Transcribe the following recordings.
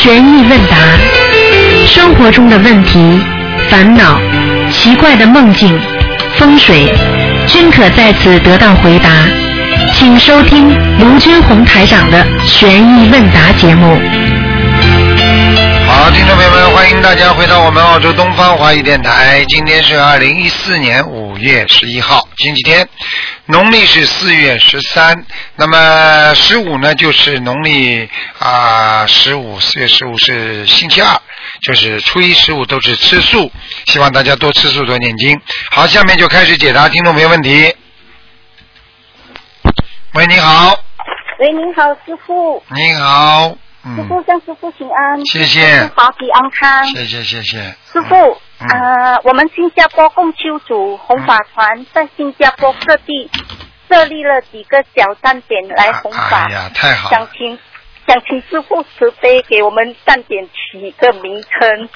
悬疑问答，生活中的问题、烦恼、奇怪的梦境、风水，均可在此得到回答。请收听卢军红台长的悬疑问答节目。好，听众朋友们，欢迎大家回到我们澳洲东方华语电台。今天是二零一四年五月十一号，星期天，农历是四月十三。那么十五呢，就是农历啊十五，四月十五是星期二，就是初一十五都是吃素。希望大家多吃素，多念经。好，下面就开始解答听众朋友问题。喂，你好，喂，您好，师傅。你好，嗯，师傅向师傅请安。谢谢师傅法体安康。谢谢谢谢。师傅，嗯呃，我们新加坡共修组红法团在新加坡各地设立了几个小站点来弘法哎，呀，太好了。想请想请师傅慈悲给我们站点起一个名称。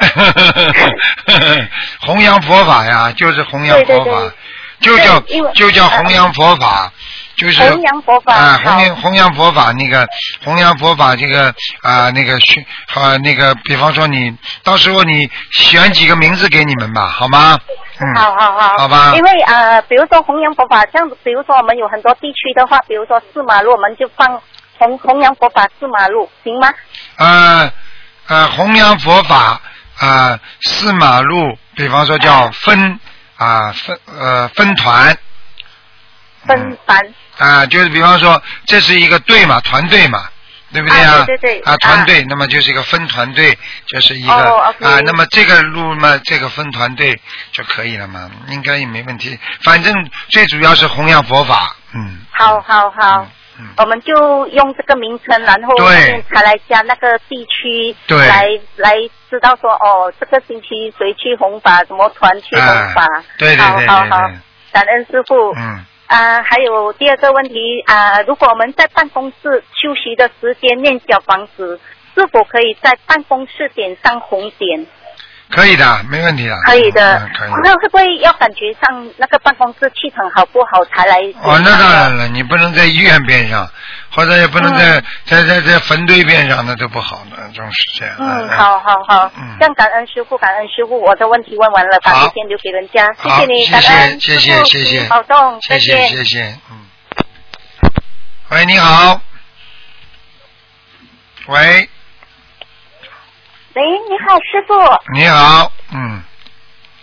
弘扬佛法呀，就是弘扬佛法，对对对就叫就叫弘扬佛法，就是弘扬佛法啊，弘扬弘扬佛法那个弘扬佛法这个啊那个训啊那个，比方说你到时候你选几个名字给你们吧，好吗？嗯，好好好，好吧因为呃，比如说弘扬佛法，这样子，比如说我们有很多地区的话，比如说四马路，我们就放弘弘扬佛法四马路，行吗？呃呃，弘扬佛法啊，四马路，比方说叫分啊分呃分团。分班。啊，就是比方说，这是一个队嘛，团队嘛，对不对啊对对对啊，团队，那么就是一个分团队，就是一个、啊，那么这个路嘛，这个分团队就可以了嘛，应该也没问题。反正最主要是弘扬佛法，嗯。好好好，嗯。我们就用这个名称，然后才来加那个地区，对来来知道说哦，这个星期谁去弘法，什么团去弘法，啊对对对对好好感恩师傅。嗯，啊，还有第二个问题啊，如果我们在办公室休息的时间念小房子，是否可以在办公室点上红点？可以的，没问题的。可以的嗯，可以。那会不会要感觉上那个办公室气场好不好才来？哦，那当然了，你不能在医院边上，或者也不能在、在在在坟堆边上，那都不好的，这种是这样。嗯，哎好好好，嗯这样感恩师傅，感恩师傅，我的问题问完了，把好时间留给人家，谢谢你，谢感恩谢谢谢谢谢，保重，谢谢。谢谢，嗯。喂，你好。喂，喂，你好，师傅，你好，嗯，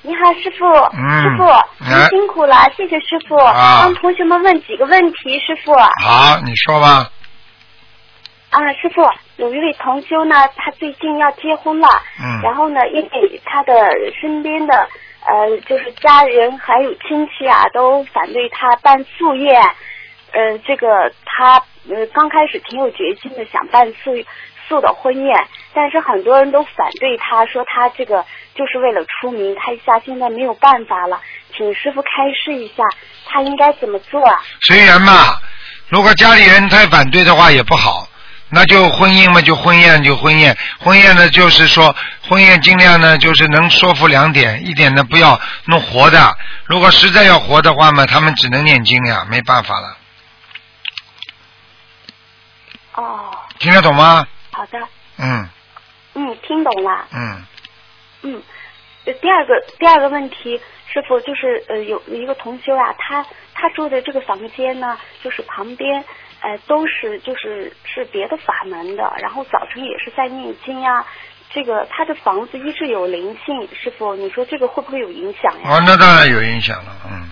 你好，师傅，嗯师傅，哎您辛苦了，谢谢师傅，啊。帮同学们问几个问题，师傅。好，你说吧。啊，师傅，有一位同修呢，他最近要结婚了，嗯。然后呢，因为他的身边的呃，就是家人还有亲戚啊，都反对他办素宴，呃，这个他呃刚开始挺有决心的，想办素素的婚宴，但是很多人都反对他，说他这个就是为了出名，他一下现在没有办法了，请师傅开示一下，他应该怎么做啊？随缘嘛，如果家里人太反对的话也不好，那就婚姻嘛，就婚宴就婚宴，婚宴呢就是说婚宴尽量呢就是能说服两点，一点呢不要弄活的，如果实在要活的话嘛，他们只能念经呀，没办法了，哦，听得懂吗？好的，嗯嗯，听懂了。嗯，嗯，呃第二个第二个问题，师傅就是呃有有一个同修啊，他他住的这个房间呢，就是旁边呃都是就是是别的法门的，然后早晨也是在念经呀、这个他的房子一直有灵性，师傅你说这个会不会有影响呀？哦，那当然有影响了，嗯。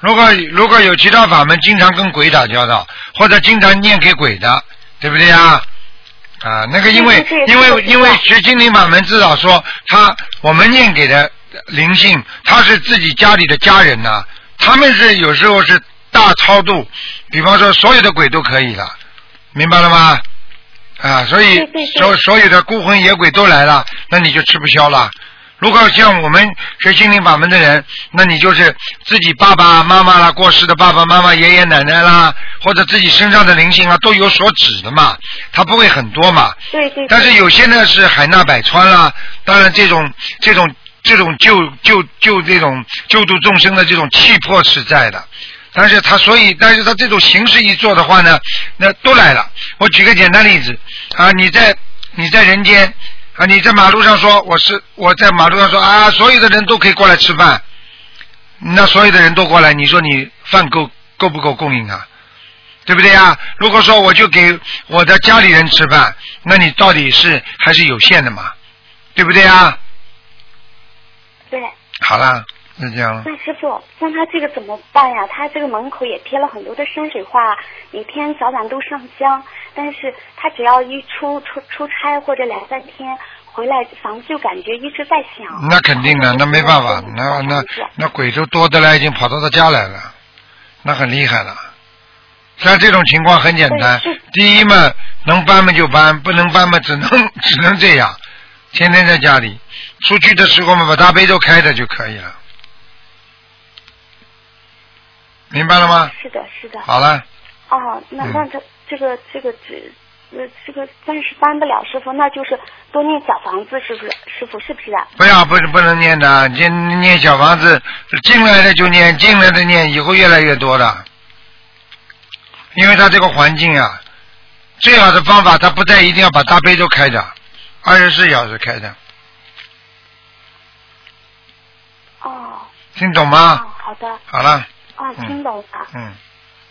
如果如果有其他法门经常跟鬼打交道，或者经常念给鬼的，对不对呀？啊，那个因为因为因为学心灵法门至少说他我们念给的灵性，他是自己家里的家人呐、他们是有时候是大超度，比方说所有的鬼都可以了，明白了吗？啊，所以所所有的孤魂野鬼都来了，那你就吃不消了。如果像我们学心灵法门的人，那你就是自己爸爸妈妈啦、过世的爸爸妈妈、爷爷奶奶啦，或者自己身上的灵性啊，都有所指的嘛，它不会很多嘛。对对对。但是有些呢是海纳百川啦，当然这种这种这种救救救这种救度众生的这种气魄是在的，但是他所以，但是他这种形式一做的话呢，那都来了。我举个简单例子啊，你在你在人间啊，你在马路上说我是我在马路上说啊，所有的人都可以过来吃饭，那所有的人都过来，你说你饭够够不够供应啊？对不对啊？如果说我就给我的家里人吃饭，那你到底是还是有限的嘛？对不对啊？对。好了，那这样了。那师傅，像他这个怎么办呀？他这个门口也贴了很多的山水画，每天早晚都上香，但是他只要一出出出差或者两三天回来，房子就感觉一直在响。那肯定的，那没办法，那那那鬼都多的来，已经跑到他家来了，那很厉害了。像这种情况很简单，第一嘛，能搬嘛就搬，不能搬嘛只能 只能这样，天天在家里，出去的时候嘛把大悲咒开着就可以了，明白了吗？是的，是的。好了。哦，那那这这个这个这呃这个暂时搬不了，师傅，那就是多念小房子，是不是？师傅是不是啊？不要，不是不能念的，念念小房子，进来的就念，进来的念，以后越来越多的。因为他这个环境啊，最好的方法，他不但一定要把大悲咒开着，二十四小时开着。哦。听懂吗？哦，好的。好了。啊，听懂了。嗯。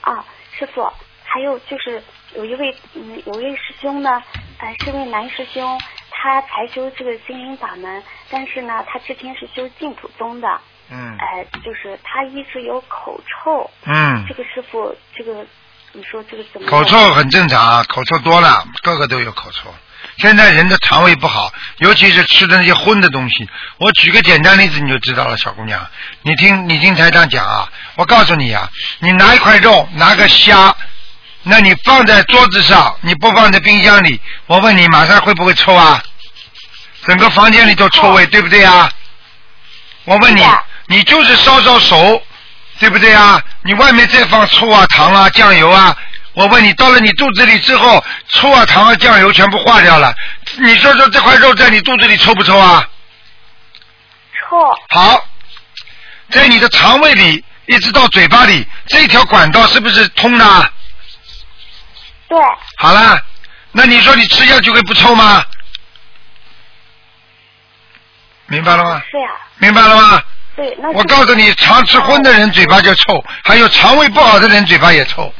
啊，师傅，还有就是有一位嗯有一位师兄呢，呃是位男师兄，他才修这个心灵法门，但是呢，他之前是修净土宗的。嗯。哎，就是他一直有口臭。嗯。这个师傅，这个。你说这个怎么？口臭很正常啊，口臭多了，个个都有口臭。现在人的肠胃不好，尤其是吃的那些荤的东西。我举个简单例子你就知道了，小姑娘，你听你听台长讲啊，我告诉你啊，你拿一块肉，拿个虾，那你放在桌子上，你不放在冰箱里，我问你马上会不会臭啊？整个房间里都臭味，对不对啊？我问你，你就是烧烧手。对不对啊？你外面再放醋啊、糖啊、酱油啊，我问你，到了你肚子里之后，醋啊、糖啊、酱油全部化掉了，你说说这块肉在你肚子里臭不臭啊？臭。好，在你的肠胃里一直到嘴巴里，这条管道是不是通的？对。好啦，那你说你吃下去会不臭吗？明白了吗？是呀。明白了吗？对，那我告诉你，常吃荤的人嘴巴就臭，还有肠胃不好的人嘴巴也臭，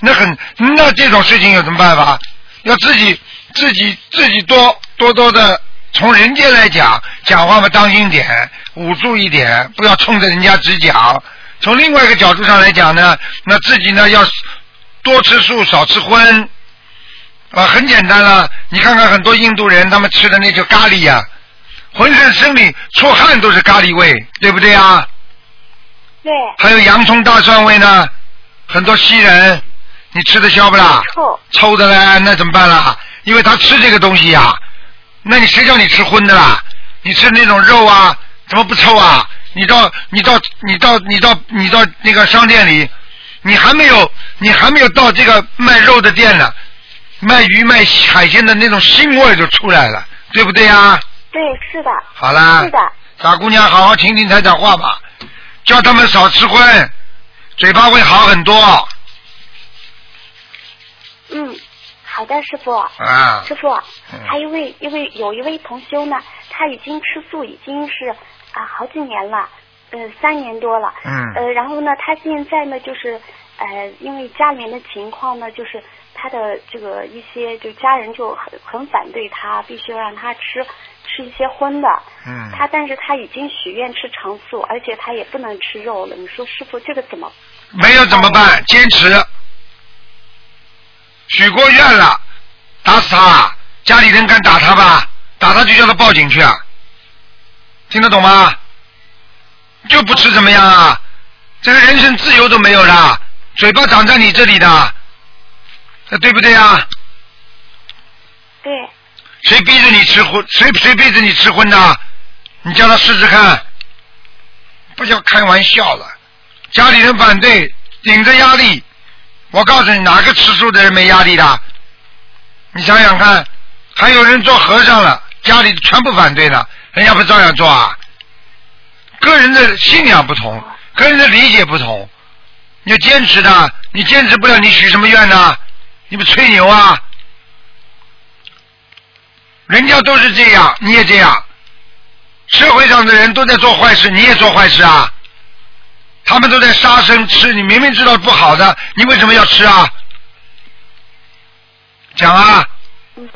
那很那这种事情有什么办法？要自己自己自己多多多的从人间来讲讲话嘛，当心点，捂住一点，不要冲着人家直讲。从另外一个角度上来讲呢，那自己呢要多吃素，少吃荤啊，很简单了。你看看很多印度人，他们吃的那叫咖喱呀。浑身身里出汗都是咖喱味，对不对啊？对。还有洋葱大蒜味呢，很多西人，你吃得消不啦？臭。臭的嘞，那怎么办啦？因为他吃这个东西呀，那你谁叫你吃荤的啦？你吃那种肉啊，怎么不臭啊？你到你到你到你到你到那个商店里，你还没有你还没有到这个卖肉的店呢，卖鱼卖海鲜的那种腥味就出来了，对不对呀？对，是的。好啦。是的。傻姑娘，好好听听台长话吧，叫他们少吃荤，嘴巴会好很多。嗯，好的，师傅。啊。师傅，还一位，一位有一位同修呢，他已经吃素已经是啊好几年了，呃三年多了。嗯。呃，然后呢，他现在呢就是呃因为家里面的情况呢，就是他的这个一些就家人就很很反对他，必须要让他吃。吃一些荤的，嗯，他但是他已经许愿吃长素，而且他也不能吃肉了。你说师傅这个怎么？没有怎么办？坚持，许过愿了，打死他，家里人敢打他吧？打他就叫他报警去啊！听得懂吗？就不吃怎么样啊？这个人身自由都没有了，嘴巴长在你这里的，这对不对啊？对。谁逼着你吃荤？谁谁逼着你吃荤的？你叫他试试看，不要开玩笑了。家里人反对，顶着压力。我告诉你，哪个吃素的人没压力的？你想想看，还有人做和尚了，家里全部反对的，人家不照样做啊？个人的信仰不同，个人的理解不同，你要坚持的，你坚持不了，你许什么愿呢？你不吹牛啊？人家都是这样，你也这样。社会上的人都在做坏事，你也做坏事啊。他们都在杀生吃，你明明知道不好的，你为什么要吃啊？讲啊！嗯，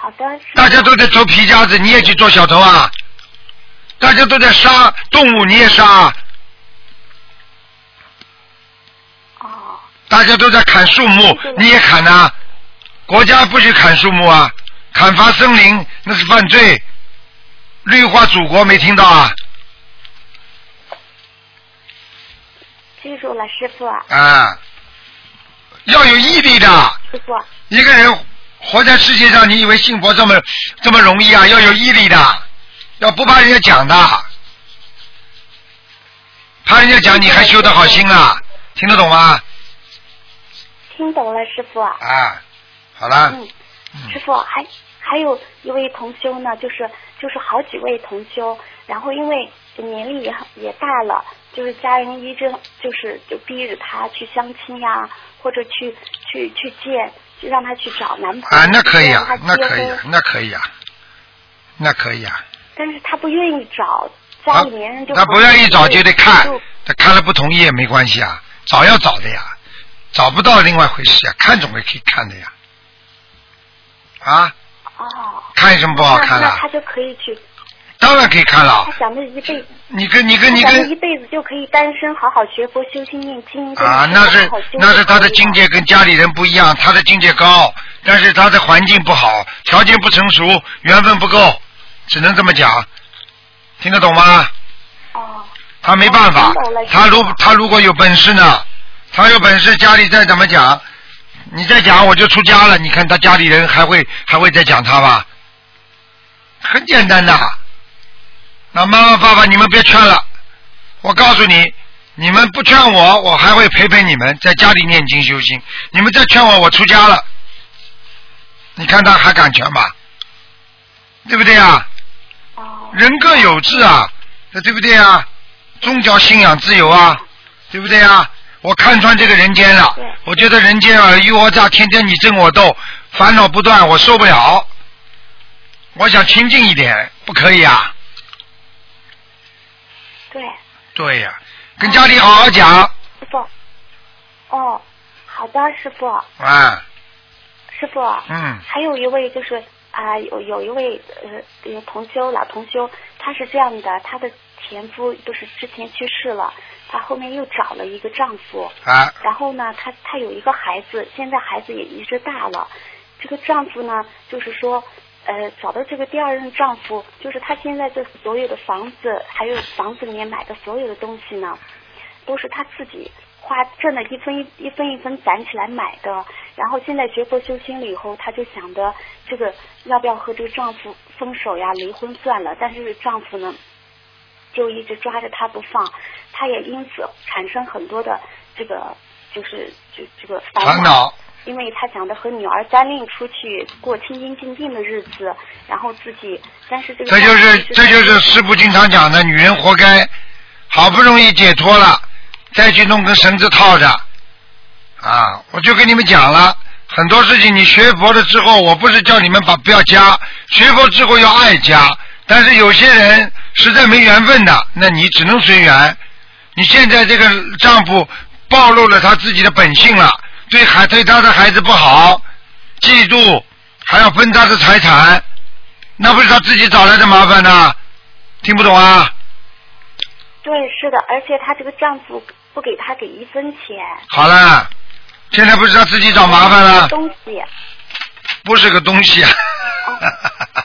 好的。大家都在偷皮夹子，你也去做小偷啊？大家都在杀动物，你也杀啊？哦，大家都在砍树木，你也砍呐、国家不许砍树木啊，砍伐森林那是犯罪。绿化祖国没听到啊？记住了，师傅，啊，要有毅力的。师傅，一个人活在世界上，你以为信佛这么这么容易啊？要有毅力的，要不怕人家讲的，怕人家讲你还修得好心啊？听得懂吗？听懂了，师傅。啊，好了，嗯，师傅还还有一位同修呢，就是就是好几位同修，然后因为年龄也也大了，就是家人一直就是就逼着他去相亲呀，或者去去去见，就让他去找男朋友，啊，那可以啊那可以啊，那可以啊，那可以啊。但是他不愿意找，家里面人就他不愿意找就得看就，他看了不同意也没关系啊，找要找的呀，找不到另外回事呀，看总归可以看的呀。啊，哦，看有什么不好看的那那他？就可以去，当然可以看了他。想着一辈子。你跟你跟你跟一跟辈子就可以单身，好好学佛修心念经。啊，那是那是他的境界跟家里人不一样，他的境界高，但是他的环境不好，条件不成熟，缘分不够，只能这么讲，听得懂吗？哦，他没办法他如他如果有本事呢，他有本事，家里再怎么讲，你再讲我就出家了，你看他家里人还会还会再讲他吧？很简单的。那妈妈爸爸，你们别劝了，我告诉你，你们不劝我，我还会陪陪你们在家里念经修心。你们再劝我，我出家了，你看他还敢劝吗？对不对啊？人各有志啊，对不对啊？宗教信仰自由啊，对不对啊？我看穿这个人间了，我觉得人间尔虞我诈，天天你争我斗，烦恼不断，我受不了。我想清静一点，不可以啊？对，对呀、跟家里好好讲师傅。哦，好的，师傅，啊，师傅。嗯还有一位就是啊、有有一位呃有同修老同修，他是这样的，他的前夫就是之前去世了，他后面又找了一个丈夫，啊，然后呢，她她有一个孩子，现在孩子也一直大了。这个丈夫呢，就是说，呃，找到这个第二任丈夫，就是他现在这所有的房子，还有房子里面买的所有的东西呢，都是他自己花挣的一分一一分一分攒起来买的。然后现在学佛修心了以后，她就想着这个要不要和这个丈夫分手呀，离婚算了。但是丈夫呢，就一直抓着她不放，她也因此产生很多的这个就是就这个烦恼，因为他想着和女儿单另出去过清清静静的日子，然后自己，但是这个这就是这就是师傅经常讲的，女人活该，好不容易解脱了，再去弄根绳子套着，啊！我就跟你们讲了，很多事情你学佛了之后，我不是叫你们把不要加，学佛之后要爱家，但是有些人实在没缘分的，那你只能随缘。你现在这个丈夫暴露了他自己的本性了，对孩对他的孩子不好，嫉妒，还要分他的财产，那不是他自己找来的麻烦呐、听不懂啊？对，是的，而且她这个丈夫不给她给一分钱，好了，现在不是他自己找麻烦了，东西不是个东西啊。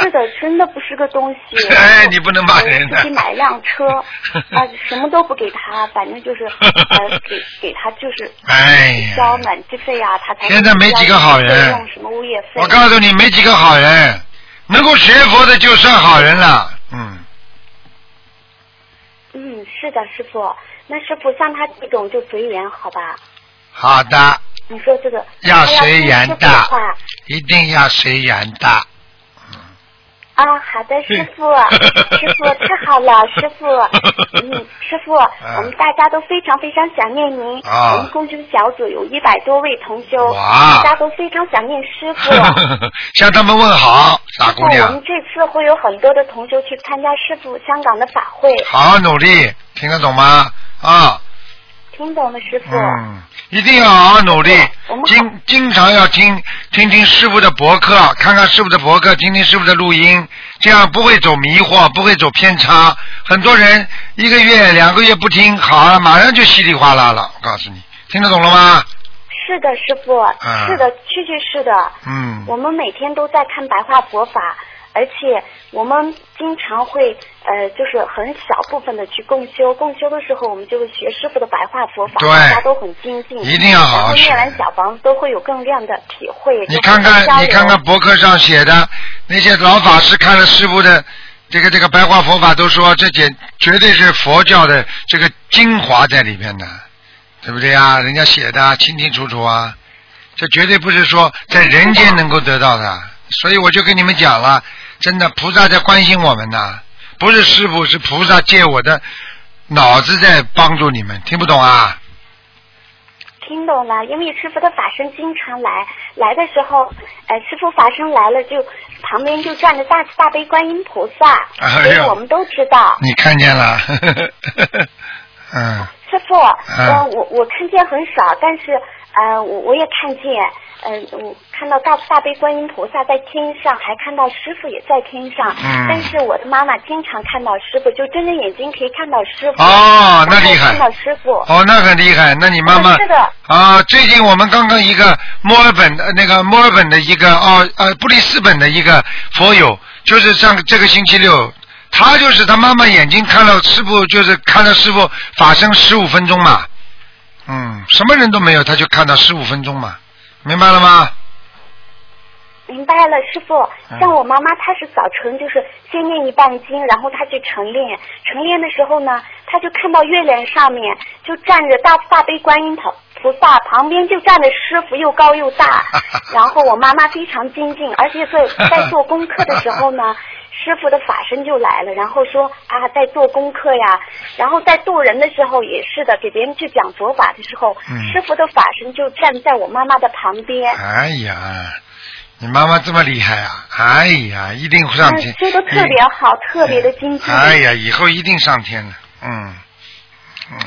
是的，真的不是个东西。哎你不能骂人的自己买辆车 啊，什么都不给他，反正就是呃，给给他就是 哎呀交暖气费啊，他才现在没几个好人用什么物业费。我告诉你，没几个好人，能够学佛的就算好人了。嗯，嗯，是的，师傅。那师傅像他这种就随缘，好吧？好的，你说这个要随缘的话一定要随缘的。啊，啊，好的，师傅，师傅太好了，师傅，嗯，师傅，我们大家都非常非常想念您。啊我们共修小组有一百多位同修，哇大家都非常想念师 傅。向他们问好，傻师傅，我们，这次会有很多的同修去参加师傅香港的法会，好好努力，听得懂吗？啊，听懂了，师傅。嗯，一定要好好努力经经常要听听听师傅的博客，看看师傅的博客，听听师傅的录音，这样不会走迷惑，不会走偏差。很多人一个月、两个月不听，好了，马上就稀里哗啦了。我告诉你，听得懂了吗？是的，师傅，啊是的，确确是的。嗯，我们每天都在看白话佛法，而且我们经常会呃，就是很小部分的去共修。共修的时候，我们就会学师傅的白话佛法，对大家都很精进。一定要好好念完小房子都会有更亮的体会。你看看，你看看博客上写的那些老法师看了师傅的这个这个白话佛法，都说这简绝对是佛教的这个精华在里面的，对不对啊？人家写的清清楚楚啊，这绝对不是说在人间能够得到的。所以我就跟你们讲了，真的菩萨在关心我们呐，不是师傅，是菩萨借我的脑子在帮助你们，听不懂啊？听懂了，因为师傅的法身经常来，来的时候，呃，师傅法身来了，就旁边就站着大慈大悲观音菩萨，所以我们都知道。你看见了，嗯。师傅，呃，我我看见很少，但是呃，我我也看见，嗯、我看到大大悲观音菩萨在天上，还看到师傅也在天上。嗯但是我的妈妈经常看到师傅，就睁着眼睛可以看到师傅。哦那厉害看到师傅。哦，那很厉害。那你妈妈嗯是的啊，最近我们刚刚一个墨尔本的那个墨尔本的一个哦呃布里斯本的一个佛友，就是上这个星期六，他就是他妈妈眼睛看到师傅，就是看到师傅法身十五分钟嘛，嗯，什么人都没有，他就看到十五分钟嘛，明白了吗？明白了，师傅。嗯像我妈妈，她是早晨就是先念一半经，然后她去晨练。晨练的时候呢，她就看到月亮上面就站着大慈大悲观音菩菩萨，旁边就站着师傅，又高又大。然后我妈妈非常精进，而且在在做功课的时候呢。师傅的法身就来了，然后说啊，在做功课呀，然后在渡人的时候也是的，给别人去讲佛法的时候，嗯师傅的法身就站在我妈妈的旁边。哎呀，你妈妈这么厉害啊！哎呀，一定上天嗯，。修的特别好，特别的精进。哎呀，以后一定上天的，嗯嗯，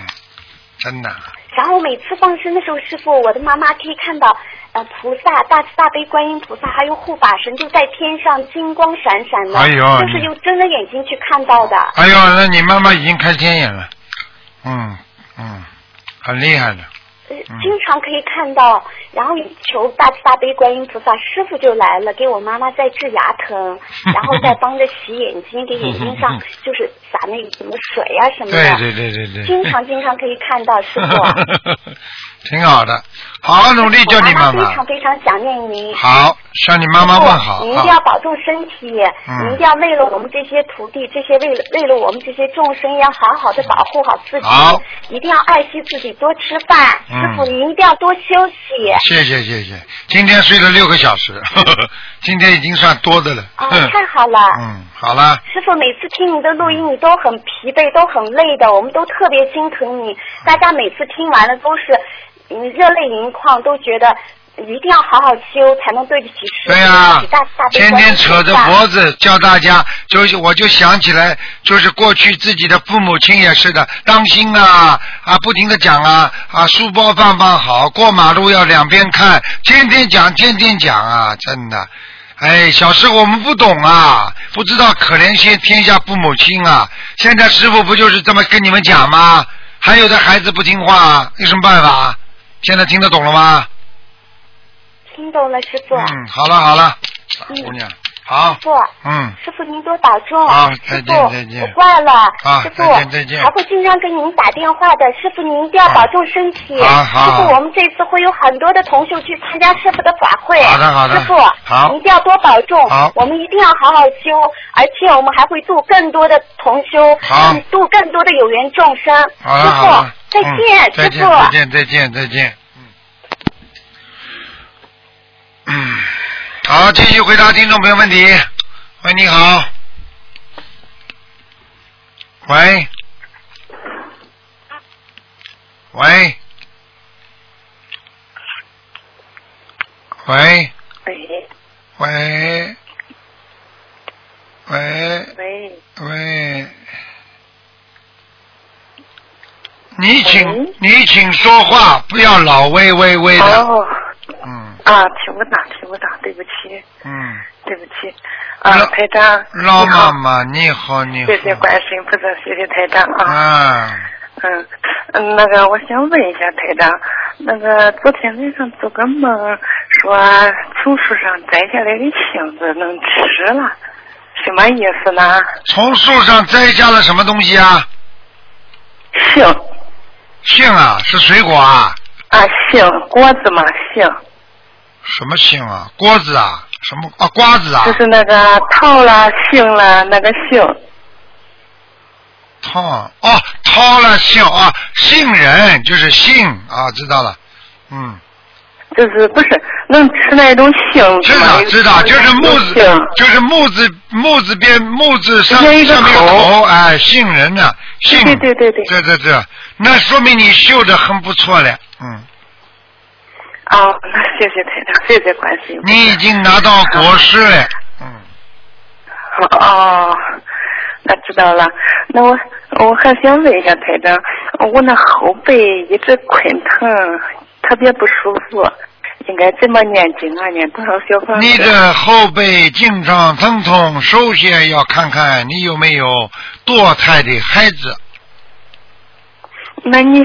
真的。然后每次放生的时候，师傅，我的妈妈可以看到，呃，菩萨、大慈大悲观音菩萨还有护法神就在天上金光闪闪的，哎呦就是用睁着眼睛去看到的。哎呦，那你妈妈已经开天眼了，嗯嗯，很厉害的。呃经常可以看到，然后求大慈大悲观音菩萨，师傅就来了，给我妈妈在治牙疼，然后再帮着洗眼睛，给眼睛上 就是撒那个什么水啊什么的。对对对对对。经常经常可以看到师傅。挺好的，好好努力，叫你妈妈非常。非常想念您。好，向你妈妈问好您一定要啊。保重身体，嗯您一定要为了我们这些徒弟，这些为了为了我们这些众生，要好好的保护好自己好，一定要爱惜自己，多吃饭。嗯师傅，您一定要多休息。谢谢谢谢，今天睡了六个小时，呵 呵今天已经算多的了。啊，哼太好了。嗯，好了，师傅，每次听你的录音，你都很疲惫，都很累的，我们都特别心疼你。大家每次听完了都是嗯热泪盈眶，都觉得一定要好好修，才能对得起师傅，对呀、对得起大大悲天天扯着菩萨脖子教大家，就是我就想起来，就是过去自己的父母亲也是的，当心啊啊，不停的讲啊啊，书包放放好，过马路要两边看，天天讲，天天讲啊，真的。哎，小时候我们不懂啊，不知道可怜些天下父母亲啊。现在师傅不就是这么跟你们讲吗？还有的孩子不听话，有什么办法？现在听得懂了吗？听懂了，师傅。嗯，好了好了，姑娘，好师，傅，嗯。师傅您多保重。好再见师傅再见我挂了。啊师傅再见再见还会经常给您打电话的。师傅您一定要保重身体。好好师傅，我们这次会有很多的同学去参加师傅的法会。好的好的师傅，好您一定要多保重。好我们一定要好好修，而且我们还会度更多的同修，度更多的有缘众生。好师傅，，再嗯见，再见师傅。再见再见再见，嗯，嗯，好，继续回答听众朋友问题。喂，你好。喂。喂。喂。喂喂。喂。喂，喂。你请喂你请说话，不要老喂喂喂的。哦嗯啊，听不到，听不到，对不起，嗯，对不起。啊，台长，老妈妈你好你好。谢谢观世音菩萨，谢谢台长啊。啊，嗯嗯，那个我想问一下台长，那个昨天晚上做个梦，说从树上摘下来的杏子能吃了，什么意思呢？从树上摘下了什么东西啊？杏杏啊，是水果啊？啊，杏果子嘛，杏什么杏啊？锅子啊？什么啊？瓜子啊？就是那个桃啦、杏啦，那个杏。桃哦，掏了杏啊，杏仁就是杏啊，知道了。嗯，就是不是能吃那种杏知？道知道，就是木字，就是木字木字边木字上上面有口口，哎，杏仁呢？杏，对对对对对对对，那说明你绣的很不错了，嗯，哦，那谢谢台长，谢谢观世音菩萨。你已经拿到国师了，嗯，哦，那知道了。那我我还想问一下台长，我那后背一直困疼，特别不舒服，应该怎么念经啊？念多少小房子？你的后背经常疼痛，首先要看看你有没有堕胎的孩子。那你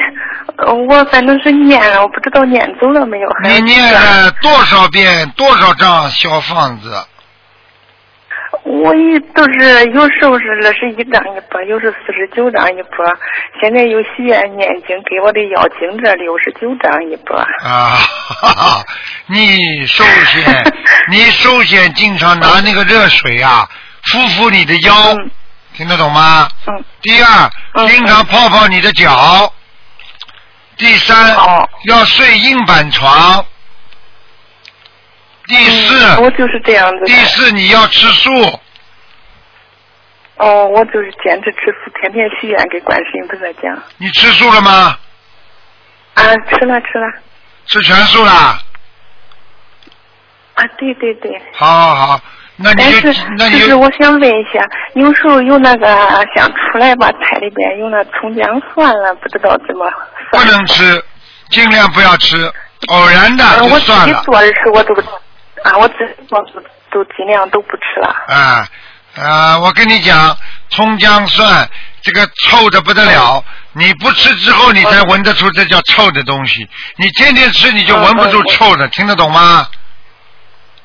呃我反正是念了，我不知道念走了没有。还你念了多少遍、多少张小房子？我一都是有时候是二十一张一波，有时四十九张一波。现在有许愿念经给我的要经这六十九张一波。啊，哈哈，你首先，你首先经常拿那个热水啊，敷敷你的腰，嗯听得懂吗？嗯，第二，嗯经常泡泡你的脚。第三好，要睡硬板床。第四，嗯我就是这样子。第四你要吃素，哦，我就是坚持吃素，天天许愿给观世音菩萨讲。你吃素了吗？啊，吃了吃了。吃全素啦。啊，对对对。好好好，那你但就是那你就是我想问一下，有时候有那个想出来吧，菜里边有那葱姜蒜了，不知道怎么不。能吃，尽量不要吃，偶然的啊，就我自算了。己做的时候我都啊，我自己做都都尽量都不吃了。啊啊！我跟你讲，葱姜蒜这个臭的不得了，你不吃之后你才闻得出这叫臭的东西。你天天吃你就闻不出臭的，听得懂吗？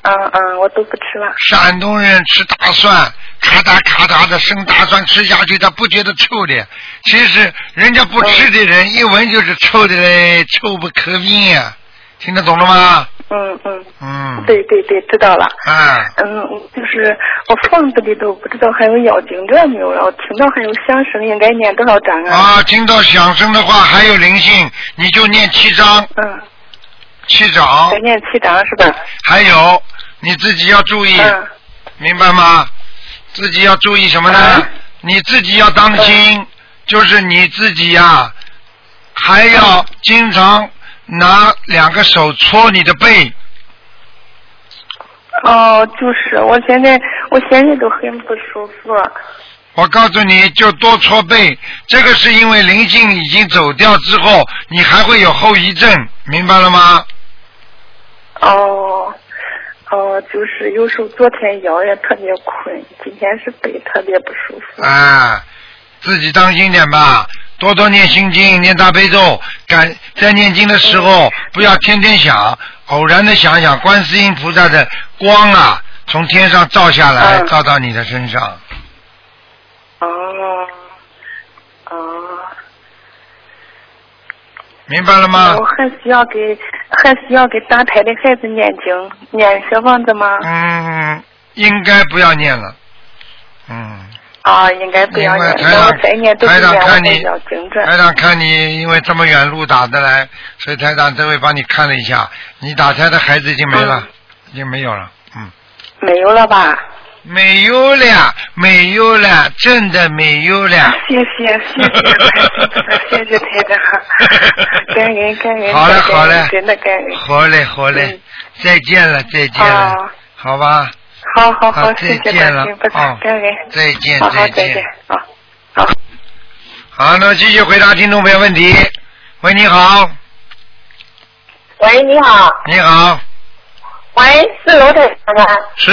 嗯嗯，我都不吃了。山东人吃大蒜，咔嗒咔嗒的生大蒜吃下去，他不觉得臭的。其实人家不吃的人一闻就是臭的嘞，臭不可闻呀、听得懂了吗？嗯嗯，嗯。对对对，知道了。啊，嗯，就是我房子里都不知道还有妖精这没有了，我听到还有响声，应该念多少章啊？啊，听到响声的话还有灵性，你就念七章，嗯，七章再。念七章是吧？还有你自己要注意，嗯明白吗？自己要注意什么呢？啊你自己要当心，就是你自己呀、还要经常拿两个手搓你的背，哦，就是我现在我现在都很不舒服。我告诉你，就多搓背。这个是因为灵性已经走掉之后，你还会有后遗症，明白了吗？哦，哦，就是有时候昨天腰也特别困，今天是背特别不舒服。啊，自己当心点吧，多多念心经，念大悲咒。感在念经的时候，不要天天想，偶然的想想观世音菩萨的光啊，从天上照下来，嗯照到你的身上。哦，哦，明白了吗我？还需要给还需要给打胎的孩子念经念小房子吗？嗯，应该不要念了。嗯，啊，应该不要念，台长再念都是台长念我看你。台长看你因为这么远路打的来，所以台长这回帮你看了一下，你打胎的孩子已经没了，已经没有了。嗯。没有了吧？没有了，没有了，真的没有了。谢谢谢谢台长，谢谢台长，感恩感恩，好了感恩好嘞真的感恩。好嘞好嘞，再见了再见了，好吧，好好好，再见了，再见再见好。好。好，那继续回答听众朋友问题。喂，你好，喂，你好，你好，喂，是罗台长吗？是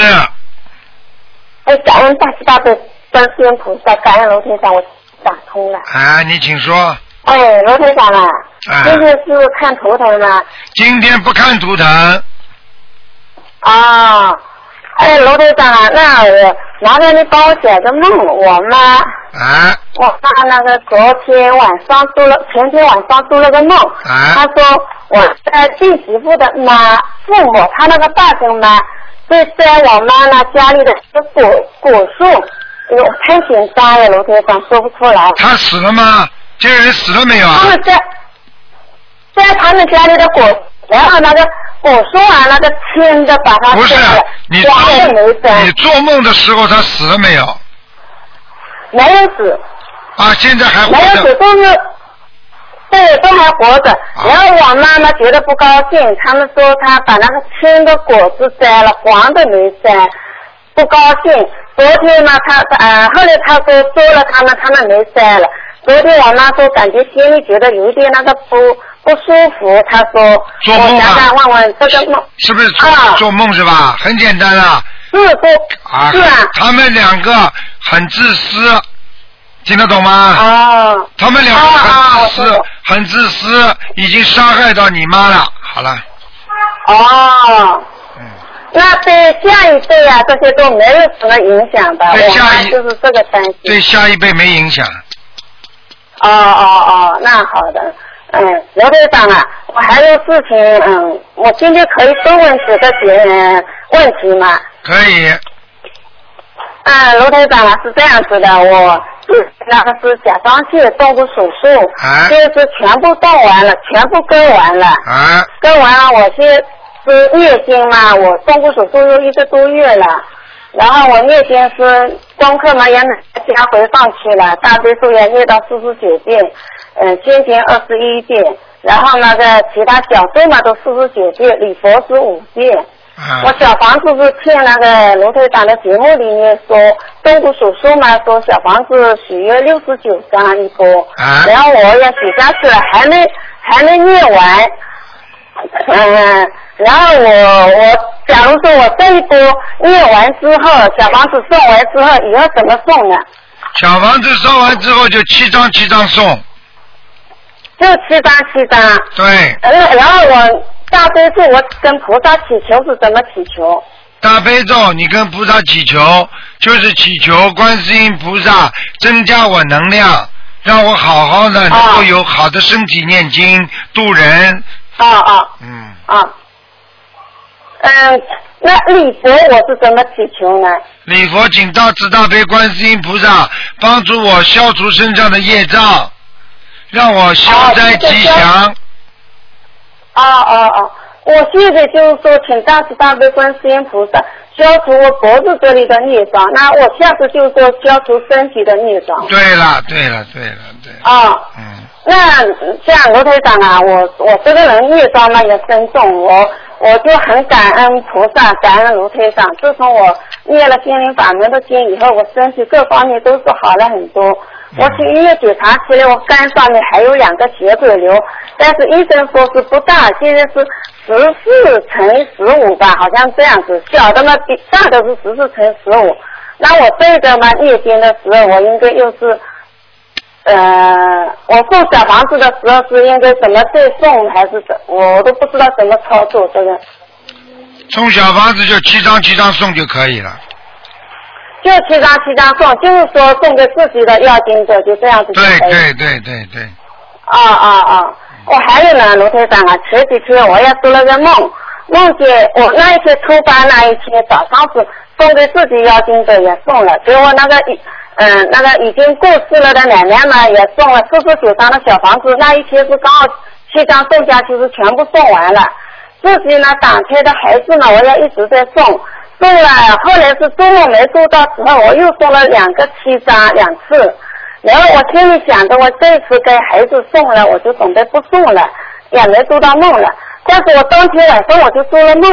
哎，感恩大慈大悲观世音菩萨，感恩罗台长，我打通了。啊，你请说。哎，罗台长啊，啊今天是看图腾吗？今天不看图腾，啊，哎，罗台长啊，那我麻烦你帮我解个梦，我妈，啊我妈那个昨天晚上做了，前天晚上做了个梦，啊她说我在弟媳妇的妈父母，她那个大舅妈，是在我妈妈家里的果果树，我太紧张了，罗台长说不出来。他死了吗？这个人死了没有啊？他们在在他们家里的果，然后那个果树啊，那个青的把它不是你没摘你，做梦的时候他死了没有？没有死，啊，现在还活没有死，是。对，都还活着。啊然后我妈妈觉得不高兴，他们说她把那个青的果子摘了，黄的没摘，不高兴。昨天嘛，她呃，后来她说做了他们，他们没摘了。昨天我妈说感觉心里觉得有一点那个不不舒服，她说做梦啊我想想问问这个梦是不是做、啊做梦是吧？很简单啊，是不啊，是啊？他们两个很自私，听得懂吗？哦他们两个很自私很自私，已经伤害到你妈了。好了，哦。嗯，那对下一辈啊，这些都没有什么影响吧？对下一妈就是这个担心。对下一辈没影响。哦哦哦，那好的。嗯，刘队长啊，我还有事情，嗯，我今天可以多问几个别人问题吗？可以，啊，罗队长啊，是这样子的，我是那个是甲状腺动过手术，啊。就是全部动完了，全部割完了，啊。跟完了，我是是月经嘛，我动过手术有一个多月了，然后我月经是功课嘛也加回上去了，大悲咒也念到四十九遍，嗯，心经二十一遍，然后那个其他小咒嘛都四十九遍，礼佛是五遍。啊。我小房子是听那个卢台长的节目里面说，动过手术嘛，说小房子许约六十九张一波，啊。然后我也许下去了，还没还没念完，嗯，然后我我假如说我这一波念完之后，小房子送完之后，以后怎么送呢？小房子送完之后就七张七张送，就七张七张，对，嗯，然后我大悲咒我跟菩萨祈求是怎么祈求？大悲咒你跟菩萨祈求，就是祈求观世音菩萨增加我能量，让我好好的能够有好的身体念经度人，啊啊嗯，啊，嗯，那礼佛我是怎么祈求呢？礼佛请大慈大悲观世音菩萨帮助我消除身上的业障，让我消灾吉祥。啊啊啊！我现在就是说，请大慈大悲观世音菩萨消除我脖子这里的孽障。那我下次就是说消除身体的孽障。对了，对了，对了，对了，啊，嗯，那像罗台长啊，我我这个人孽障嘛也深重，我我就很感恩菩萨，感恩罗台长。自从我念了心灵法门的经以后，我身体各方面都是好了很多。我去医院检查起来，我肝上面还有两个血管瘤，但是医生说是不大，现在是十四乘十五吧，好像这样子。小的嘛比大的是十四乘十五。那我这个嘛念经的时候，我应该又是呃，我送小房子的时候是应该怎么再送，还是怎？我都不知道怎么操作这个。送小房子就七张七张送就可以了。就七张七张送，就是说送给自己的要经者，就这样子对。对对对对，啊啊啊！我还有呢，卢台长啊，前几天我也做了个梦，梦见我那一天初八那一天早上是送给自己要经者也送了，给我那个已嗯、那个已经过世了的奶奶嘛也送了四十九张的小房子，那一天是刚好七张送下去是全部送完了。自己呢，打胎的孩子呢，我也一直在送，送了，后来是周末没收到时候，我又做了两个七张两次，然后我心里想着我这次给孩子送了，我就准备不送了，也没做到梦了。但是我当天晚上我就做了梦，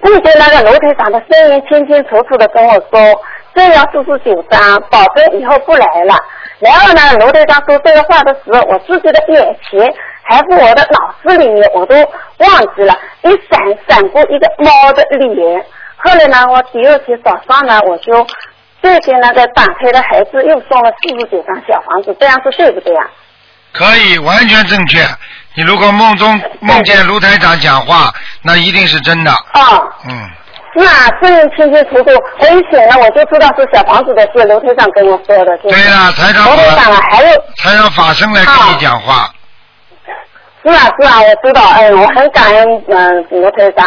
梦见那个楼台长的声音清清楚楚的跟我说，这要四十九张，保证以后不来了。然后呢，楼台长说这个话的时候，我自己的眼前还是我的脑子里面，我都忘记了，一闪闪过一个猫的脸。后来呢，我第二天早上呢，我就再给那个打胎的孩子又送了四十九张小房子，这样是对不对啊？可以，完全正确。你如果梦中梦见卢台长讲话，那一定是真的。哦，嗯，是啊，声音清清楚楚，我一醒了我就知道是小房子的事，卢台长跟我说的。对了，台长刘台长啊，还有台长法身来跟你讲话。是啊是啊，我知道，嗯，我很感恩嗯卢台长。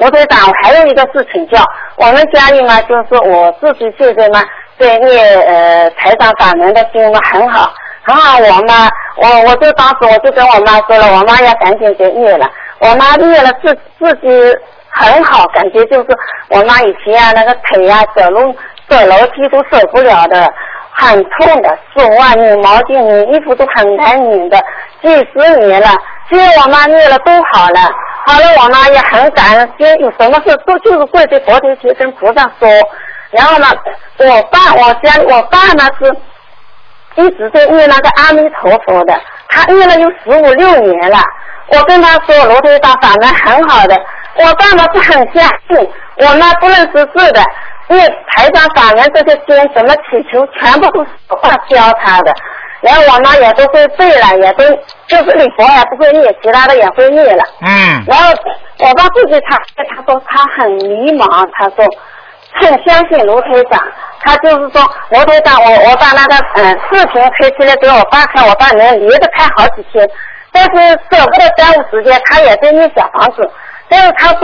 刘台长，我还有一个事请教，我们家里嘛，就是我自己现在嘛，在念呃台长法门的经嘛很好，很好。我妈，我我就当时我就跟我妈说了，我妈要赶紧给念了。我妈念了自自己很好，感觉就是我妈以前啊那个腿啊走路走楼梯都受不了的，很痛的，手啊拧毛巾拧衣服都很难拧的，几十年了，现在我妈念了都好了。好了，我妈也很感恩，心有什么事都就是跪在佛台前跟菩萨说。然后呢，我爸我家我爸呢是一直在念那个阿弥陀佛的，他念了有十五六年了。我跟他说罗台长法门很好的，我爸呢是很相信，我妈不认识字的，念台长法门这些经怎么祈求，全部都是我爸教他的。然后我妈也都会背了，也都就是礼佛也不会念，其他的也会念了。嗯。然后我爸自己他他说他很迷茫，他说很相信卢台长，他就是说卢台长，我我把那个嗯视频拍起来给我爸看，我爸能连着看好几天，但是舍不得耽误时间，他也在念小房子，但是他说。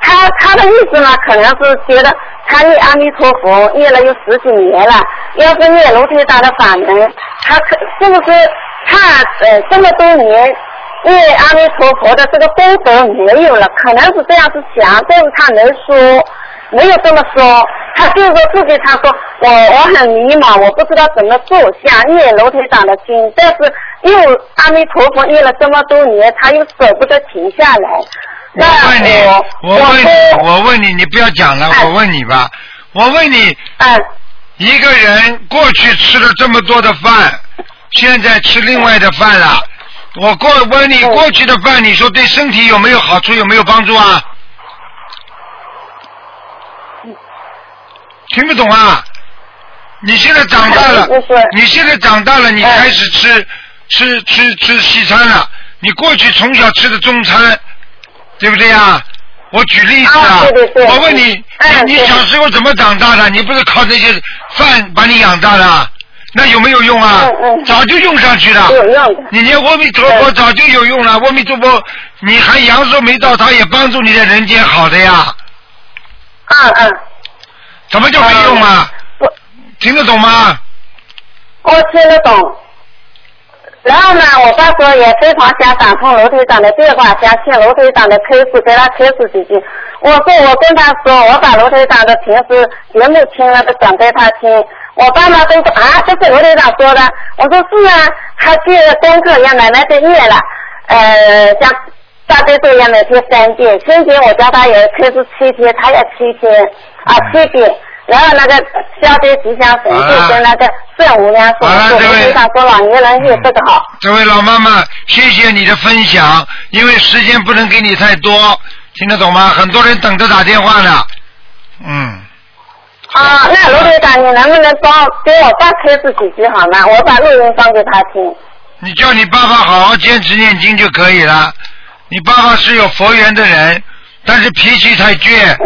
他他的意思呢，可能是觉得他念阿弥陀佛念了有十几年了，要是念卢台长的法门，他可是不是他呃这么多年念阿弥陀佛的这个功德没有了？可能是这样子想，但是他没说，没有这么说。他就是说自己他说我我很迷茫，我不知道怎么做，想念卢台长的经，但是又阿弥陀佛念了这么多年，他又舍不得停下来。我问你，我问你，我问你，你不要讲了，我问你吧，我问你，一个人过去吃了这么多的饭，现在吃另外的饭了，我过问你过去的饭，你说对身体有没有好处，有没有帮助啊？听不懂啊？你现在长大了，你现在长大了，你开始吃吃吃吃西餐了，你过去从小吃的中餐。对不对呀？我举例子啊，我问你，你你小时候怎么长大的？你不是靠这些饭把你养大的？那有没有用啊？早就用上去了。你念阿弥陀佛早就有用了，阿弥陀佛，你还阳寿没到，他也帮助你在人间好的呀。嗯嗯。怎么就没用啊？听得懂吗？我听得懂。然后呢，我爸说也非常想打通楼队长的电话，想请楼队长的开始给他开始几句。我说我跟他说，我把楼队长的平时节目听了都讲给他听。我爸妈都说啊，这是楼队长说的。我说是啊，他借功课也慢慢在念了，呃，像大悲咒也每天三遍，心经我叫他也开始七天，他也七天啊七遍。然后那个消灾吉祥神咒跟那个圣无量寿咒，非常说老年人有这个好。这位老妈妈，谢谢你的分享，因为时间不能给你太多，听得懂吗？很多人等着打电话呢。嗯。啊，那罗队长，你能不能帮给我爸开示几句好吗？我把录音放给他听。你叫你爸爸好好坚持念经就可以了。你爸爸是有佛缘的人，但是脾气太倔。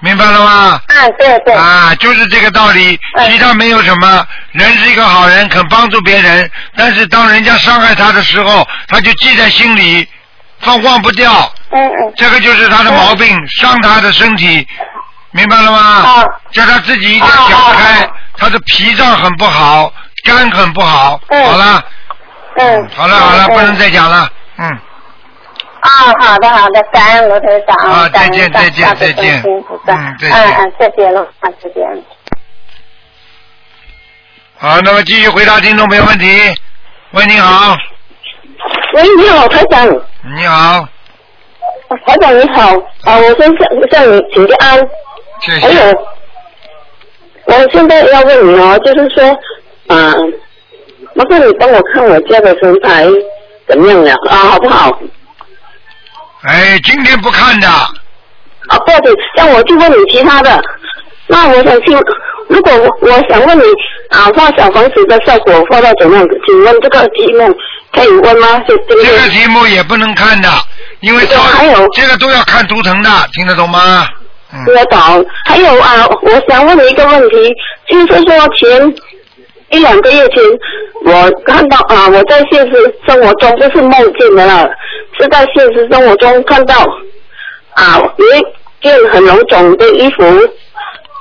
嗯。明白了吗？嗯，对对。啊，就是这个道理，其他没有什么。人是一个好人，肯帮助别人，但是当人家伤害他的时候，他就记在心里，放忘不掉。嗯嗯。这个就是他的毛病，伤他的身体，明白了吗？啊。叫他自己一点想开，他的脾脏很不好，肝很不好。嗯。好了。嗯。好了好了，不能再讲了。嗯。啊，好的好的，感恩罗台长，啊再见再见再见嗯再见嗯嗯，再见了，啊再见。好，那么继续回答听众朋友问题。喂，你好，喂，你好，台长，你好，台长你好，啊，我先向向你请个安，谢还有谢。，我现在要问你哦，就是说，啊，麻烦你帮我看我家的神牌怎么样了啊，好不好？哎，今天不看的，啊，不好意思，让我去问你其他的。那我想听，如果我我想问你啊，画小房子的效果画到怎样？请问这个题目可以问吗？就这个这个题目也不能看的，因为超还有这个都要看图腾的，听得懂吗？嗯，听得懂。还有啊，我想问你一个问题，就是说前一两个月前，我看到啊，我在现实生活中不是梦见的了，是在现实生活中看到啊有一件很臃肿的衣服，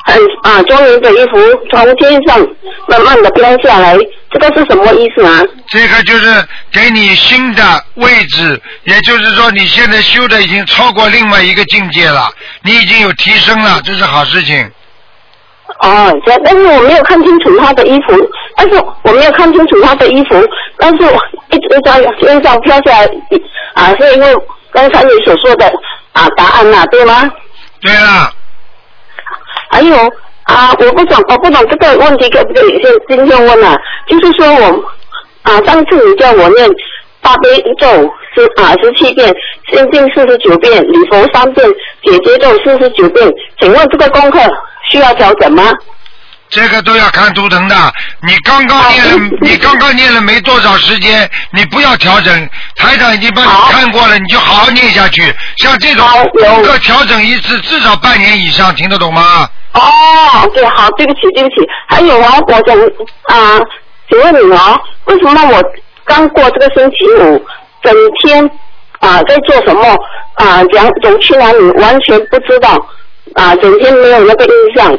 很啊庄严的衣服从天上慢慢的飘下来，这个是什么意思啊？这个就是给你新的位置，也就是说你现在修的已经超过另外一个境界了，你已经有提升了，这是好事情。哦，这但是我没有看清楚他的衣服，但是我没有看清楚他的衣服，但是我一直在天上飘下来，啊，是因为刚才你所说的啊答案呐、对吗？对了，还有啊，我不懂，我不懂这个问题可不可以先今天问啊？就是说我啊，上次你叫我念大悲咒十啊十七遍，心经四十九遍，礼佛三遍，解结咒四十九遍，请问这个功课需要调整吗？这个都要看图腾的。你刚刚念了，你刚刚念了没多少时间，你不要调整。台长已经帮你看过了，你就好好念下去。像这种好有功课调整一次，至少半年以上，听得懂吗？哦，对，好，对不起，对不起。还有啊，我想啊，请问你哦，为什么我刚过这个星期五，整天啊在做什么啊，讲总去哪里，完全不知道啊，整天没有那个印象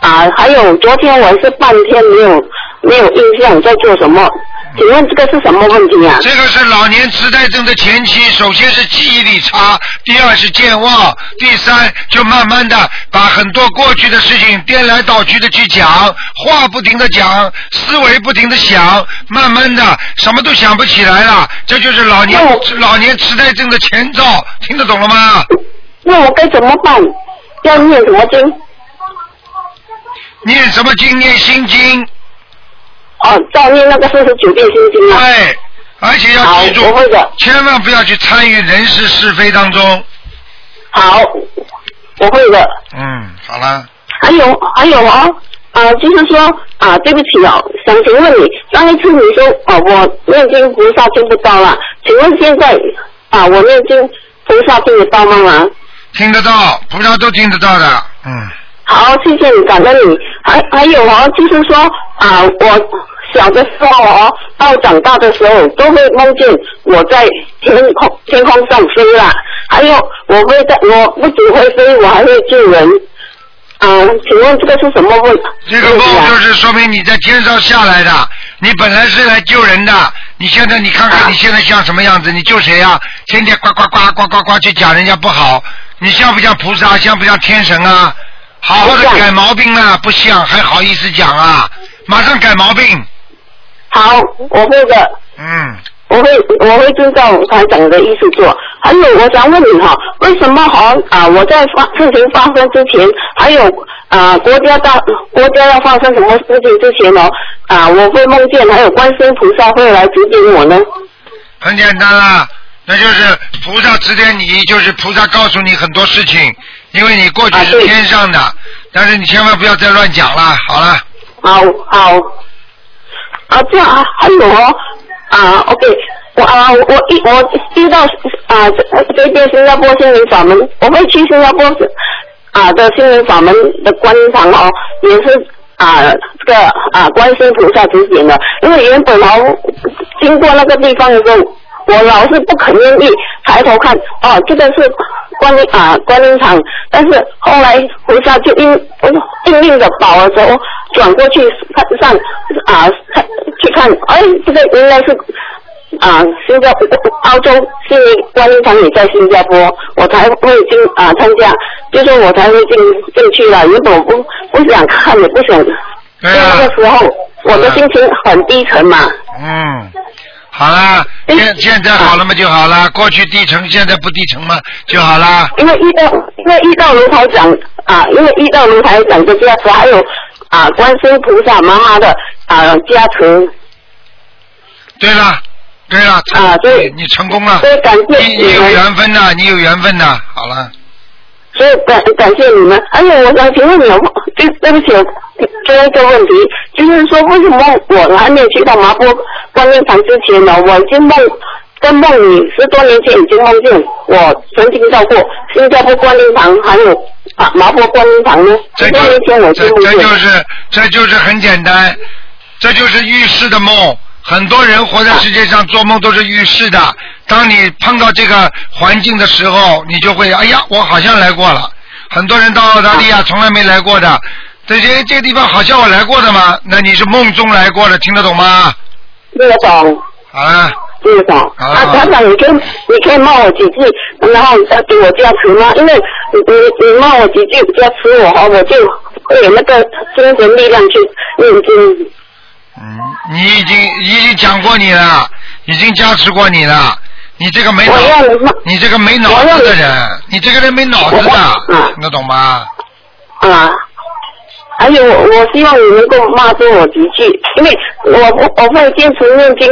啊。还有昨天我是半天没有没有印象在做什么，请问这个是什么问题啊？这个是老年痴呆症的前期，首先是记忆力差，第二是健忘，第三就慢慢的把很多过去的事情颠来倒去的去讲，话不停的讲，思维不停的想，慢慢的什么都想不起来了，这就是老年老年痴呆症的前兆，听得懂了吗？那我该怎么办？要念什么经？念什么经？念心经，哦，再念那个四十九遍心经啊。对，而且要记住千万不要去参与人事是非当中。好，我会的。嗯，好了。还有还有哦，啊，就是说啊，对不起哦，想请问你，上一次你说哦，我念经菩萨听不到了，请问现在啊，我念经菩萨听得到吗？啊听得到，菩萨都听得到的，嗯，好，谢谢你，感恩你。还还有哦，就是说啊，我小的时候哦，到长大的时候都会梦见我在天空天空上飞啦，还有我会在我不仅会飞，我还会救人。啊，请问这个是什么问？这个梦就是说明你在天上下来的，你本来是来救人的，你现在你看看你现在像什么样子？你救谁呀、天天呱呱呱呱呱呱去讲人家不好，你像不像菩萨？像不像天神啊？好好的改毛病啊，不像还好意思讲啊？马上改毛病，好，我会的。嗯，我会我会遵照台长的意思做。还有，我想问你哈，为什么好啊？我在发事情发生之前，还有啊国家大国家要发生什么事情之前哦啊，我会梦见还有观世音菩萨会来指点我呢？很简单啦，那就是菩萨指点你，就是菩萨告诉你很多事情，因为你过去是天上的，但是你千万不要再乱讲了。好了。好好啊，这样啊，还有哦啊，OK，我啊，我一我遇到啊这这边新加坡心灵法门，我会去新加坡啊的心灵法门的观音堂哦，也是啊这个啊观世音菩萨指点的，因为原本哦经过那个地方的时候，我老是不肯愿意抬头看，哦，这个是观音啊观音堂，但是后来回家就应应令的保了之后，转过去看上啊去看，哎，这个应该是啊，新加坡、澳洲悉尼观音堂也在新加坡，我才会进啊参加，就说我才会进进去了。如果我不不想看，也不想，因为对啊那个时候我的心情很低沉嘛。嗯，好啦，现现在好了嘛就好啦，过去低层，现在不低层嘛就好啦。因为遇到因为遇到卢台长啊，因为遇到卢台长的加持，还有啊观世音菩萨妈妈的啊加持，对了，对了，啊对你成功了，你你有缘分呐，你有缘分呐，好了，所以感感谢你们。还有我想请问你，对对不起，最后一个问题，就是说为什么我还没有去到麻坡观音堂之前呢，我已经梦。在梦里，十多年前已经梦见我曾经到过新加坡观音堂，还有啊麻坡观音堂呢。这就这。这就是这就是很简单，这就是预示的梦。很多人活在世界上做梦都是预示的。当你碰到这个环境的时候，你就会哎呀，我好像来过了。很多人到澳大利亚从来没来过的，这些这个地方好像我来过的嘛？那你是梦中来过的，听得懂吗？听得懂，啊，听得懂。啊啊，台长，你可以你可以骂我几句，然后再给我加持吗？因为你你你骂我几句加持我哈，我就会有那个精神力量去念经。嗯，你已经已经讲过你了，已经加持过你了。你这个没脑你这个没脑子的人，你这个人没脑子的嗯，听得懂吗？啊。还有，我我希望你能够骂住我几句，因为我我我会坚持念经。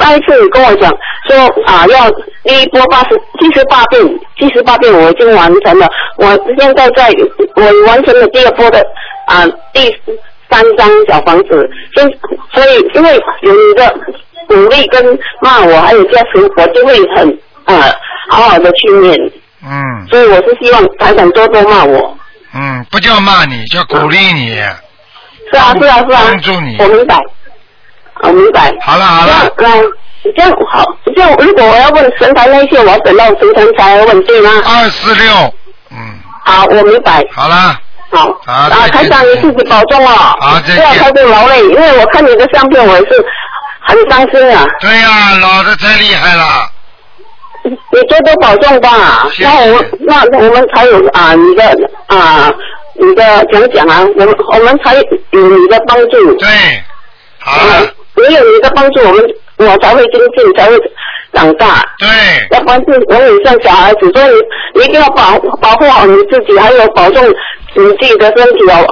上一次你跟我讲说啊，要第一波八十七十八遍，七十八遍我已经完成了。我现在在我完成了第二波的啊第三张小房子，所以所以因为有你的鼓励跟骂我，还有加持，我就会很呃好好的去念。嗯所以我是希望台长多多骂我。嗯，不叫骂你，叫鼓励你。是啊是啊是啊帮助你，我明白，我明白。好了好了，这样，嗯，这样好，这样如果我要问神台那些，我要等到神台才来问对吗？二四六，嗯，好，我明白。好了，好，好啊，台长你自己保重哦。好再见不要太过劳累，因为我看你的相片，我也是很伤心啊。对呀、老的太厉害了。你多多保重吧。谢谢那我们那我们才有啊你的啊你的讲讲啊，我们我们才有你的帮助。对，好了，没有你的帮助，我们我才会精进，才会长大。对，要不然是永远像小孩子，所以你一定要保保护好你自己，还有保重你自己的身体哦。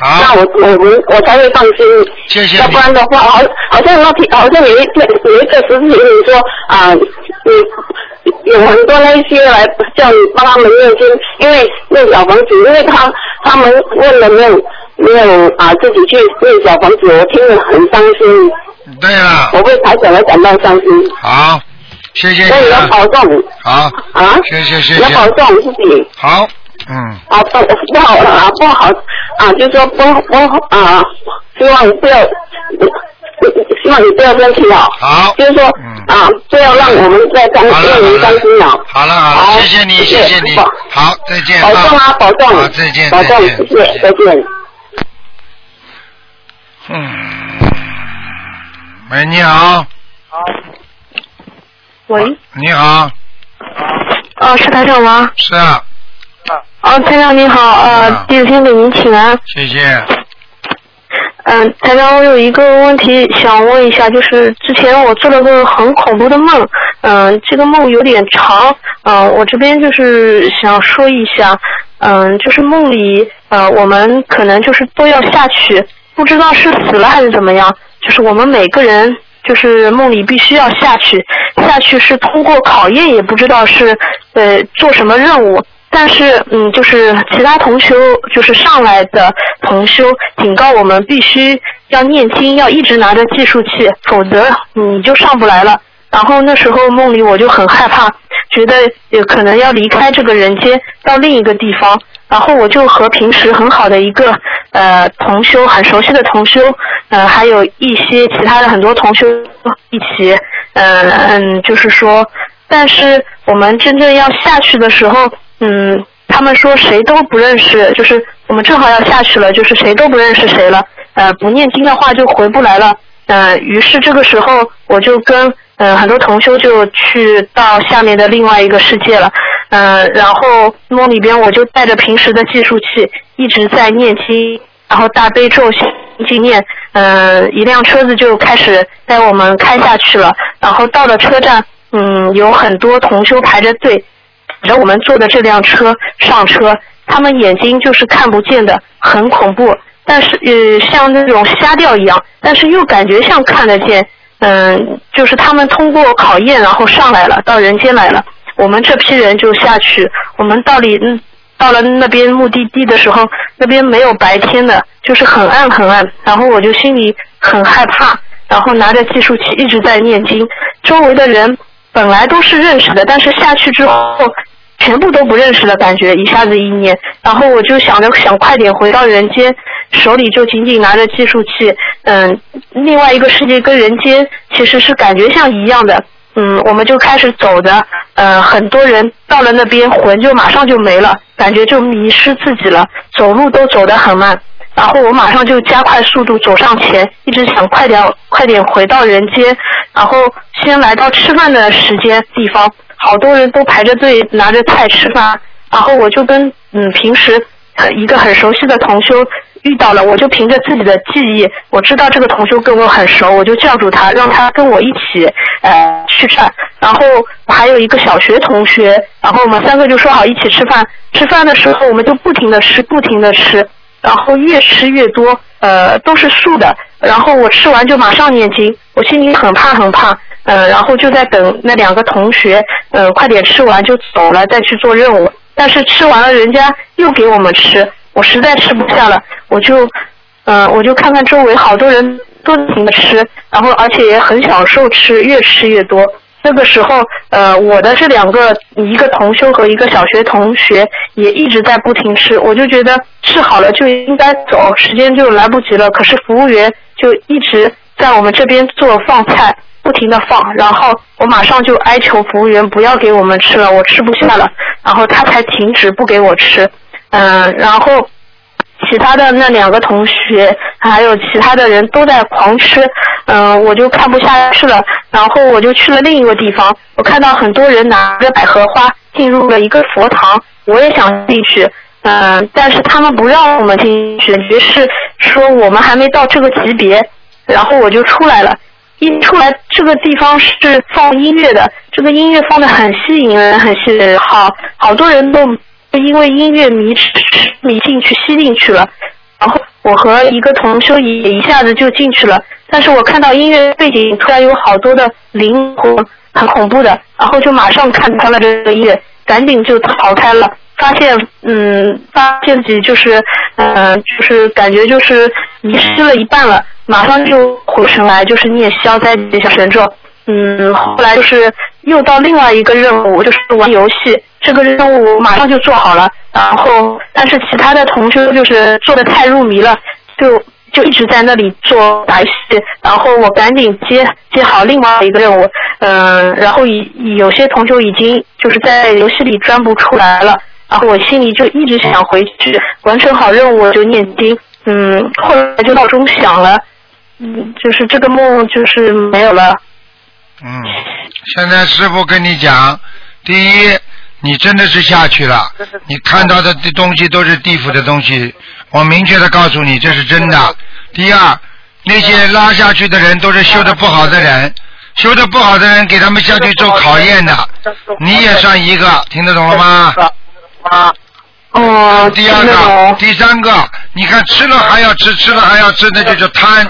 那我，我我们我才会放心。谢谢要不然。的话，好好像那天好像有一天有一个时期你说啊，你有很多那些来叫你帮他们念经，因为念小房子，因为他他们问了没有没有啊自己去念小房子，我听了很伤心，对了，我为台长而感到伤心，好，谢谢所以要。保重好，啊，谢谢谢谢要保。重自己。好，嗯，啊不不好啊不好啊，就说不不啊，希望你不要，希望你不要生气哦。好。就是说嗯。啊，不要让我们再伤好了让您伤心了。好了好了，谢谢你谢谢谢你。保，好，再见保重啊，保重。好，再见保重，再见谢谢，再见。嗯，喂，你好，喂，你好，哦，是台长吗？是啊，哦，台长您好，呃好，第一天给您请安。谢谢。嗯、台长，我有一个问题想问一下，就是之前我做了个很恐怖的梦，嗯、这个梦有点长，嗯、我这边就是想说一下，嗯、就是梦里，呃，我们可能就是都要下去，不知道是死了还是怎么样，就是我们每个人就是梦里必须要下去，下去是通过考验，也不知道是呃做什么任务。但是，嗯，就是其他同修，就是上来的同修警告我们必须要念经，要一直拿着计数器，否则你就上不来了。然后那时候梦里我就很害怕，觉得有可能要离开这个人间，到另一个地方。然后我就和平时很好的一个呃同修，很熟悉的同修，呃，还有一些其他的很多同修一起，嗯、嗯，就是说，但是我们真正要下去的时候，嗯，他们说谁都不认识，就是我们正好要下去了，就是谁都不认识谁了，呃，不念经的话就回不来了。呃，于是这个时候我就跟呃很多同修就去到下面的另外一个世界了，呃，然后梦里边我就带着平时的计数器一直在念经，然后大悲咒心经念，呃，一辆车子就开始带我们开下去了，然后到了车站，嗯，有很多同修排着队，着我们坐的这辆车上车，他们眼睛就是看不见的，很恐怖。但是呃，像那种瞎掉一样，但是又感觉像看得见，嗯，就是他们通过考验，然后上来了，到人间来了。我们这批人就下去，我们到里嗯，到了那边目的地的时候，那边没有白天的，就是很暗很暗，然后我就心里很害怕，然后拿着计数器一直在念经，周围的人本来都是认识的，但是下去之后。全部都不认识的感觉，一下子一念，然后我就想着想快点回到人间，手里就紧紧拿着计数器，嗯，另外一个世界跟人间其实是感觉像一样的，嗯，我们就开始走的，呃，很多人到了那边魂就马上就没了，感觉就迷失自己了，走路都走得很慢，然后我马上就加快速度走上前，一直想快点快点回到人间，然后先来到吃饭的时间地方。好多人都排着队拿着菜吃饭，然后我就跟嗯平时一个很熟悉的同修遇到了，我就凭着自己的记忆，我知道这个同修跟我很熟，我就叫住他，让他跟我一起呃去吃饭。然后还有一个小学同学，然后我们三个就说好一起吃饭。吃饭的时候我们就不停的吃，不停的吃，然后越吃越多，呃都是素的。然后我吃完就马上念经，我心里很怕很怕。呃，然后就在等那两个同学，呃，快点吃完就走了，再去做任务。但是吃完了，人家又给我们吃，我实在吃不下了，我就，呃，我就看看周围好多人都停着吃，然后而且也很享受吃，越吃越多。那个时候，呃，我的这两个一个同修和一个小学同学也一直在不停吃，我就觉得吃好了就应该走，时间就来不及了。可是服务员就一直在我们这边做放菜。不停的放，然后我马上就哀求服务员不要给我们吃了，我吃不下了，然后他才停止不给我吃，嗯，然后其他的那两个同学还有其他的人都在狂吃，嗯，我就看不下去了，然后我就去了另一个地方，我看到很多人拿着百合花进入了一个佛堂，我也想进去，嗯，但是他们不让我们进去，于是说我们还没到这个级别，然后我就出来了。一出来，这个地方是放音乐的，这个音乐放的很吸引人，很吸引人，好，好多人都因为音乐迷迷进去吸进去了。然后我和一个同修也一下子就进去了，但是我看到音乐背景突然有好多的灵魂，很恐怖的，然后就马上看穿了这个音乐，赶紧就逃开了。发现，嗯，发现自己就是，嗯，就是感觉就是迷失了一半了，马上就回神来，就是念消灾吉祥神咒。嗯，后来就是又到另外一个任务，就是玩游戏。这个任务马上就做好了，然后但是其他的同学就是做的太入迷了，就就一直在那里做打游戏。然后我赶紧接接好另外一个任务，嗯，然后已有些同学已经就是在游戏里钻不出来了。然后我心里就一直想回去完成好任务，就念经。嗯，后来就闹钟响了，嗯，就是这个梦就是没有了。嗯，现在师傅跟你讲，第一，你真的是下去了，你看到的东西都是地府的东西，我明确的告诉你这是真的。第二，那些拉下去的人都是修的不好的人，修的不好的人给他们下去做考验的，你也算一个，听得懂了吗？啊，哦，第二个，第三个，你看吃了还要吃，吃了还要吃，那就叫贪，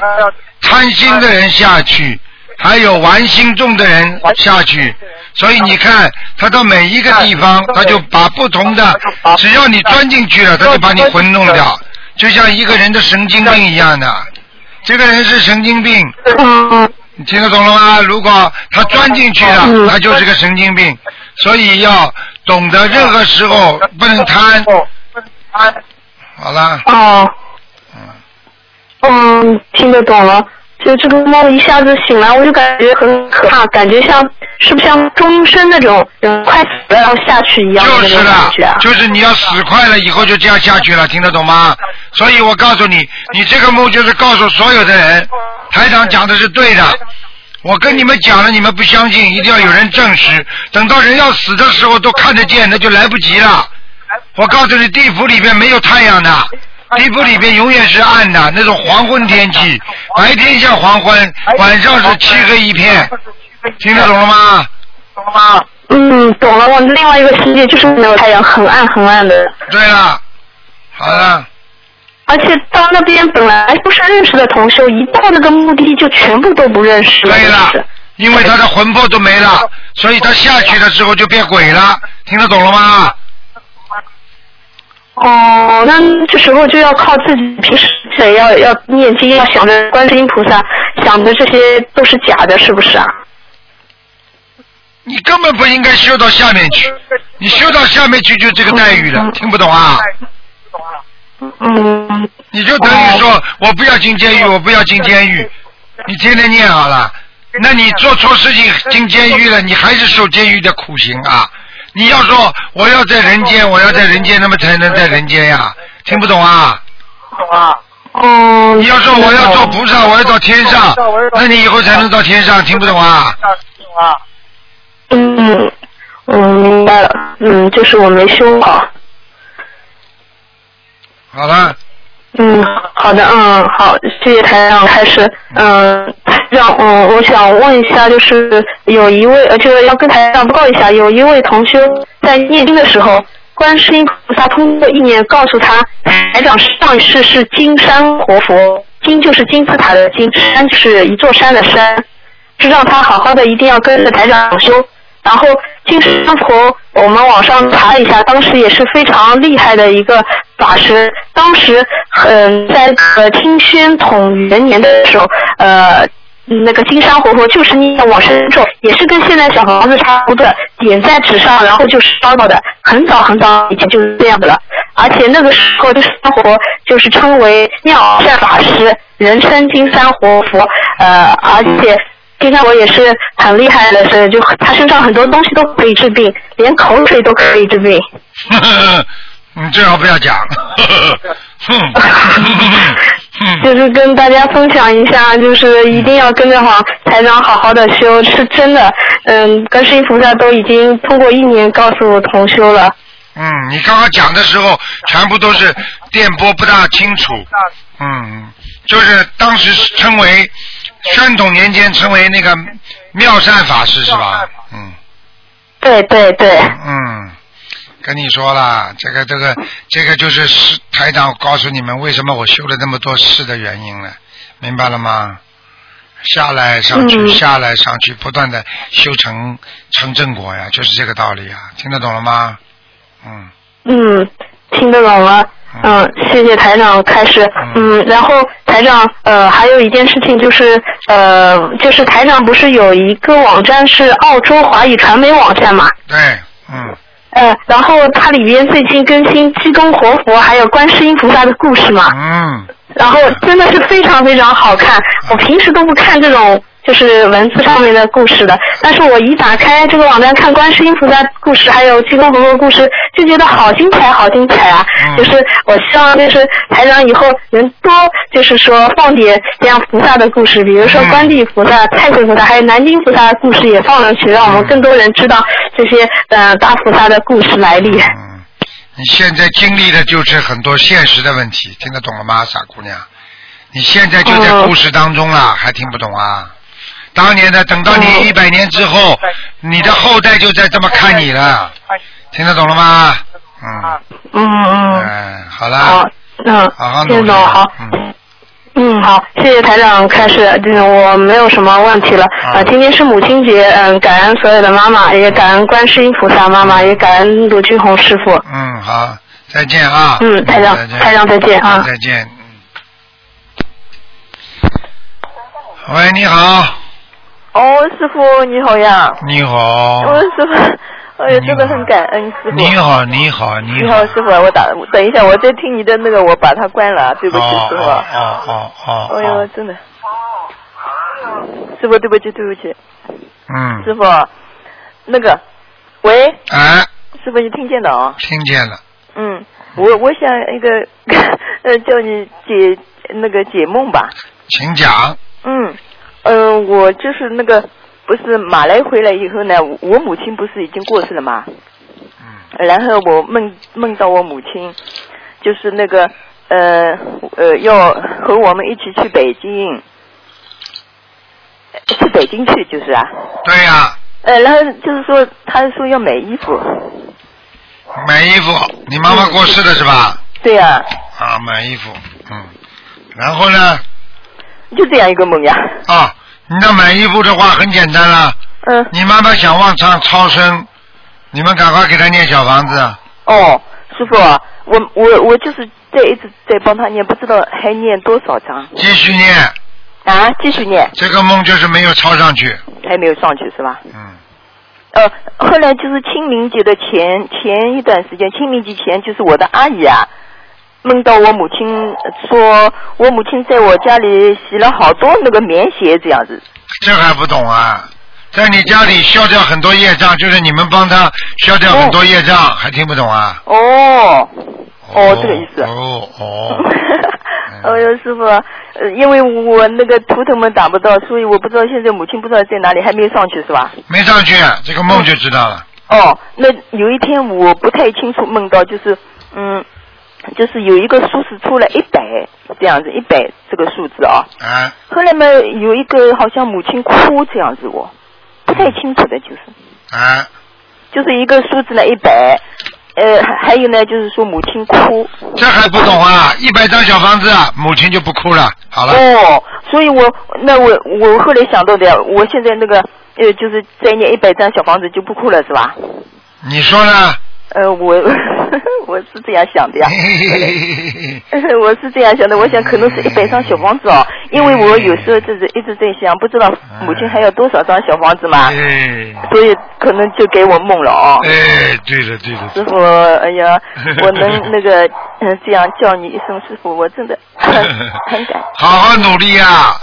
贪心的人下去，还有玩心重的人下去，所以你看他到每一个地方，他就把不同的，只要你钻进去了，他就把你魂弄掉，就像一个人的神经病一样的，这个人是神经病，你听得懂了吗？如果他钻进去了，他就是个神经病，所以要。懂得任何时候不能贪，好了。哦。嗯。嗯，听得懂了。就这个梦一下子醒来，我就感觉很可怕，感觉像是不是像终身那种快死了然后下去一样的那就是种感觉啊了，？就是你要死快了以后就这样下去了，听得懂吗？所以我告诉你，你这个梦就是告诉所有的人，台长讲的是对的。我跟你们讲了，你们不相信，一定要有人证实。等到人要死的时候都看得见，那就来不及了。我告诉你，地府里边没有太阳的，地府里边永远是暗的，那种黄昏天气，白天像黄昏，晚上是漆黑一片。听得懂了吗？懂了吗？嗯，懂了。我另外一个世界就是没有太阳，很暗很暗的。对了，好了。而且到那边本来不是认识的同修，一到那个目的地就全部都不认识了。对了因为他的魂魄都没了，所以他下去的时候就变鬼了，听得懂了吗？哦，那这时候就要靠自己，平时想要要念经，要想着观世音菩萨，想的这些都是假的，是不是啊？你根本不应该修到下面去，你修到下面去就这个待遇了，听不懂啊？嗯。你就等于说我不要进监狱，我不要进监狱，你天天念好了，那你做错事情进监狱了，你还是受监狱的苦刑啊！你要说我要在人间，我要在人间，那么才能在人间呀？听不懂啊？哦。你要说我要做菩萨，我要到天上，那你以后才能到天上，听不懂啊？嗯我，明白了。嗯，就是我没修好。好了，嗯，好的，嗯，好，谢谢台长开始，嗯，台长，嗯，我想问一下，就是有一位，呃，就是要跟台长报告一下，有一位同修在念经的时候，观世音菩萨通过意念告诉他，台长上一世是金山活佛，金就是金字塔的金，山就是一座山的山，是让他好好的一定要跟着台长修。然后金山佛，我们网上查了一下，当时也是非常厉害的一个法师。当时，嗯、在呃清宣统元年的时候，呃。那个金山活佛就是念往生咒，也是跟现在小房子差不多的，点在纸上，然后就烧到的，很早很早以前就是这样的了。而且那个时候金山活佛就是称为妙善法师，人称金山活佛，呃，而且金山活也是很厉害的是，就他身上很多东西都可以治病，连口水都可以治病。你最好不要讲。就是跟大家分享一下，就是一定要跟着好台长好好的修，是真的。嗯，跟世音菩萨都已经通过一年告诉我同修了。嗯，你刚刚讲的时候，全部都是电波不大清楚。嗯，就是当时称为宣统年间称为那个妙善法师是吧？嗯对对对，嗯，跟你说了，这个这个这个就是是台长告诉你们为什么我修了那么多事的原因了，明白了吗？下来上去，嗯下来上去，不断的修成成正果呀，就是这个道理啊，听得懂了吗？嗯。嗯，听得懂了。嗯，谢谢台长开始。嗯，然后台长，呃，还有一件事情就是，呃，就是台长不是有一个网站是澳洲华语传媒网站嘛？对，嗯，呃，然后它里边最近更新济公活佛还有观世音菩萨的故事嘛。嗯。然后真的是非常非常好看，我平时都不看这种就是文字上面的故事的，但是我一打开这个网站看观世音菩萨故事，还有济公活佛故事，就觉得好精彩，好精彩啊！就是我希望就是台长以后能多就是说放点这样菩萨的故事，比如说观地菩萨、太岁菩萨，还有南京菩萨的故事也放上去，让我们更多人知道这些呃大菩萨的故事来历。你现在经历的就是很多现实的问题，听得懂了吗，傻姑娘？你现在就在故事当中了，还听不懂啊？当年的，等到你一百年之后，你的后代就在这么看你了，听得懂了吗？嗯嗯嗯。嗯，好了，好，嗯，好好努力听懂，好。嗯，好，谢谢台长开始，嗯，我没有什么问题了。啊呃，今天是母亲节，嗯，感恩所有的妈妈，也感恩观世音菩萨妈妈，也感恩卢俊宏师傅。嗯，好，再见啊。嗯台长再见台长再见啊再见。嗯喂，你好，哦，师傅你好呀！你好哦，，师傅，哎呀，真的很感恩师傅。你好，你好，你你好，师傅，我打等一下，我在听你的那个，我把它关了，对不起，哦师傅。哦哦哦哦。哎呦，真的。师傅对不起对不起，嗯，师傅，那个，喂，啊，师傅你听见了啊？听见了，嗯，我我想一个 呃叫你解那个解梦吧。请讲。嗯，呃，我就是那个不是马来回来以后呢，我母亲不是已经过世了吗？嗯。然后我梦梦到我母亲，就是那个呃呃要和我们一起去北京，呃去北京去就是啊。对呀、呃，然后就是说，他说要买衣服。买衣服，你妈妈过世了是吧？对呀、啊，买衣服，嗯，然后呢？就这样一个梦呀。啊，你要买衣服的话很简单了。嗯。你妈妈想往上超生，你们赶快给她念小房子。哦，师傅，我我我就是在一直在帮她念，不知道还念多少章继续念。啊？继续念，这个梦就是没有抄上去。还没有上去是吧？嗯。呃，后来就是清明节的前前一段时间，清明节前就是我的阿姨啊，梦到我母亲说，我母亲在我家里洗了好多那个棉鞋这样子。这还不懂啊？在你家里消掉很多业障，就是你们帮他消掉很多业障，还听不懂啊？哦，哦，这个意思。哦哦。哎呦，师傅，呃，因为我那个图腾们打不到，所以我不知道现在母亲不知道在哪里，还没有上去是吧？没上去，这个梦就知道了。哦，那有一天我不太清楚梦到，就是嗯，就是有一个数字出来一百这样子，一百这个数字啊。啊。后来嘛，有一个好像母亲哭这样子我，不太清楚的，就是啊。就是一个数字呢一百，呃，还还有呢就是说母亲哭。这还不懂啊？一百张小房子，母亲就不哭了。好了。哦，所以我那我我后来想到的，我现在那个呃，就是再念一百张小房子就不哭了，是吧？你说呢？呃，我 我是这样想的呀，我是这样想的，我想可能是一百张小房子哦，因为我有时候就是一直在想，不知道母亲还要多少张小房子嘛，哎所以可能就给我梦了哦。哎，对了对了。师傅，哎呀，我能那个嗯这样叫你一声师傅，我真的 很很感。好好努力呀、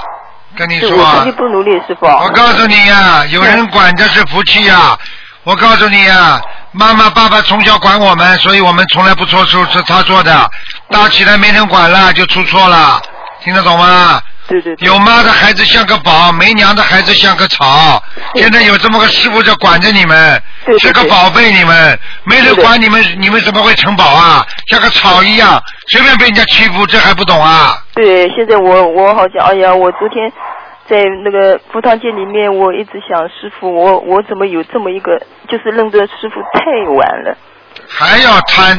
跟你说啊是我自己。不努力，师傅。我告诉你呀、有人管着是福气呀、我告诉你啊、妈妈爸爸从小管我们，所以我们从来不错出是他做的。大起来没人管了，就出错了，听得懂吗？对对对。有妈的孩子像个宝，没娘的孩子像个草。现在有这么个师傅在管着你们，是个宝贝你们，没人管你们，你们怎么会成宝啊？像个草一样，随便被人家欺负，这还不懂啊？对，现在我我好像，哎呀，我昨天在那个佛堂街里面，我一直想师傅，我我怎么有这么一个，就是认得师傅太晚了。还要贪，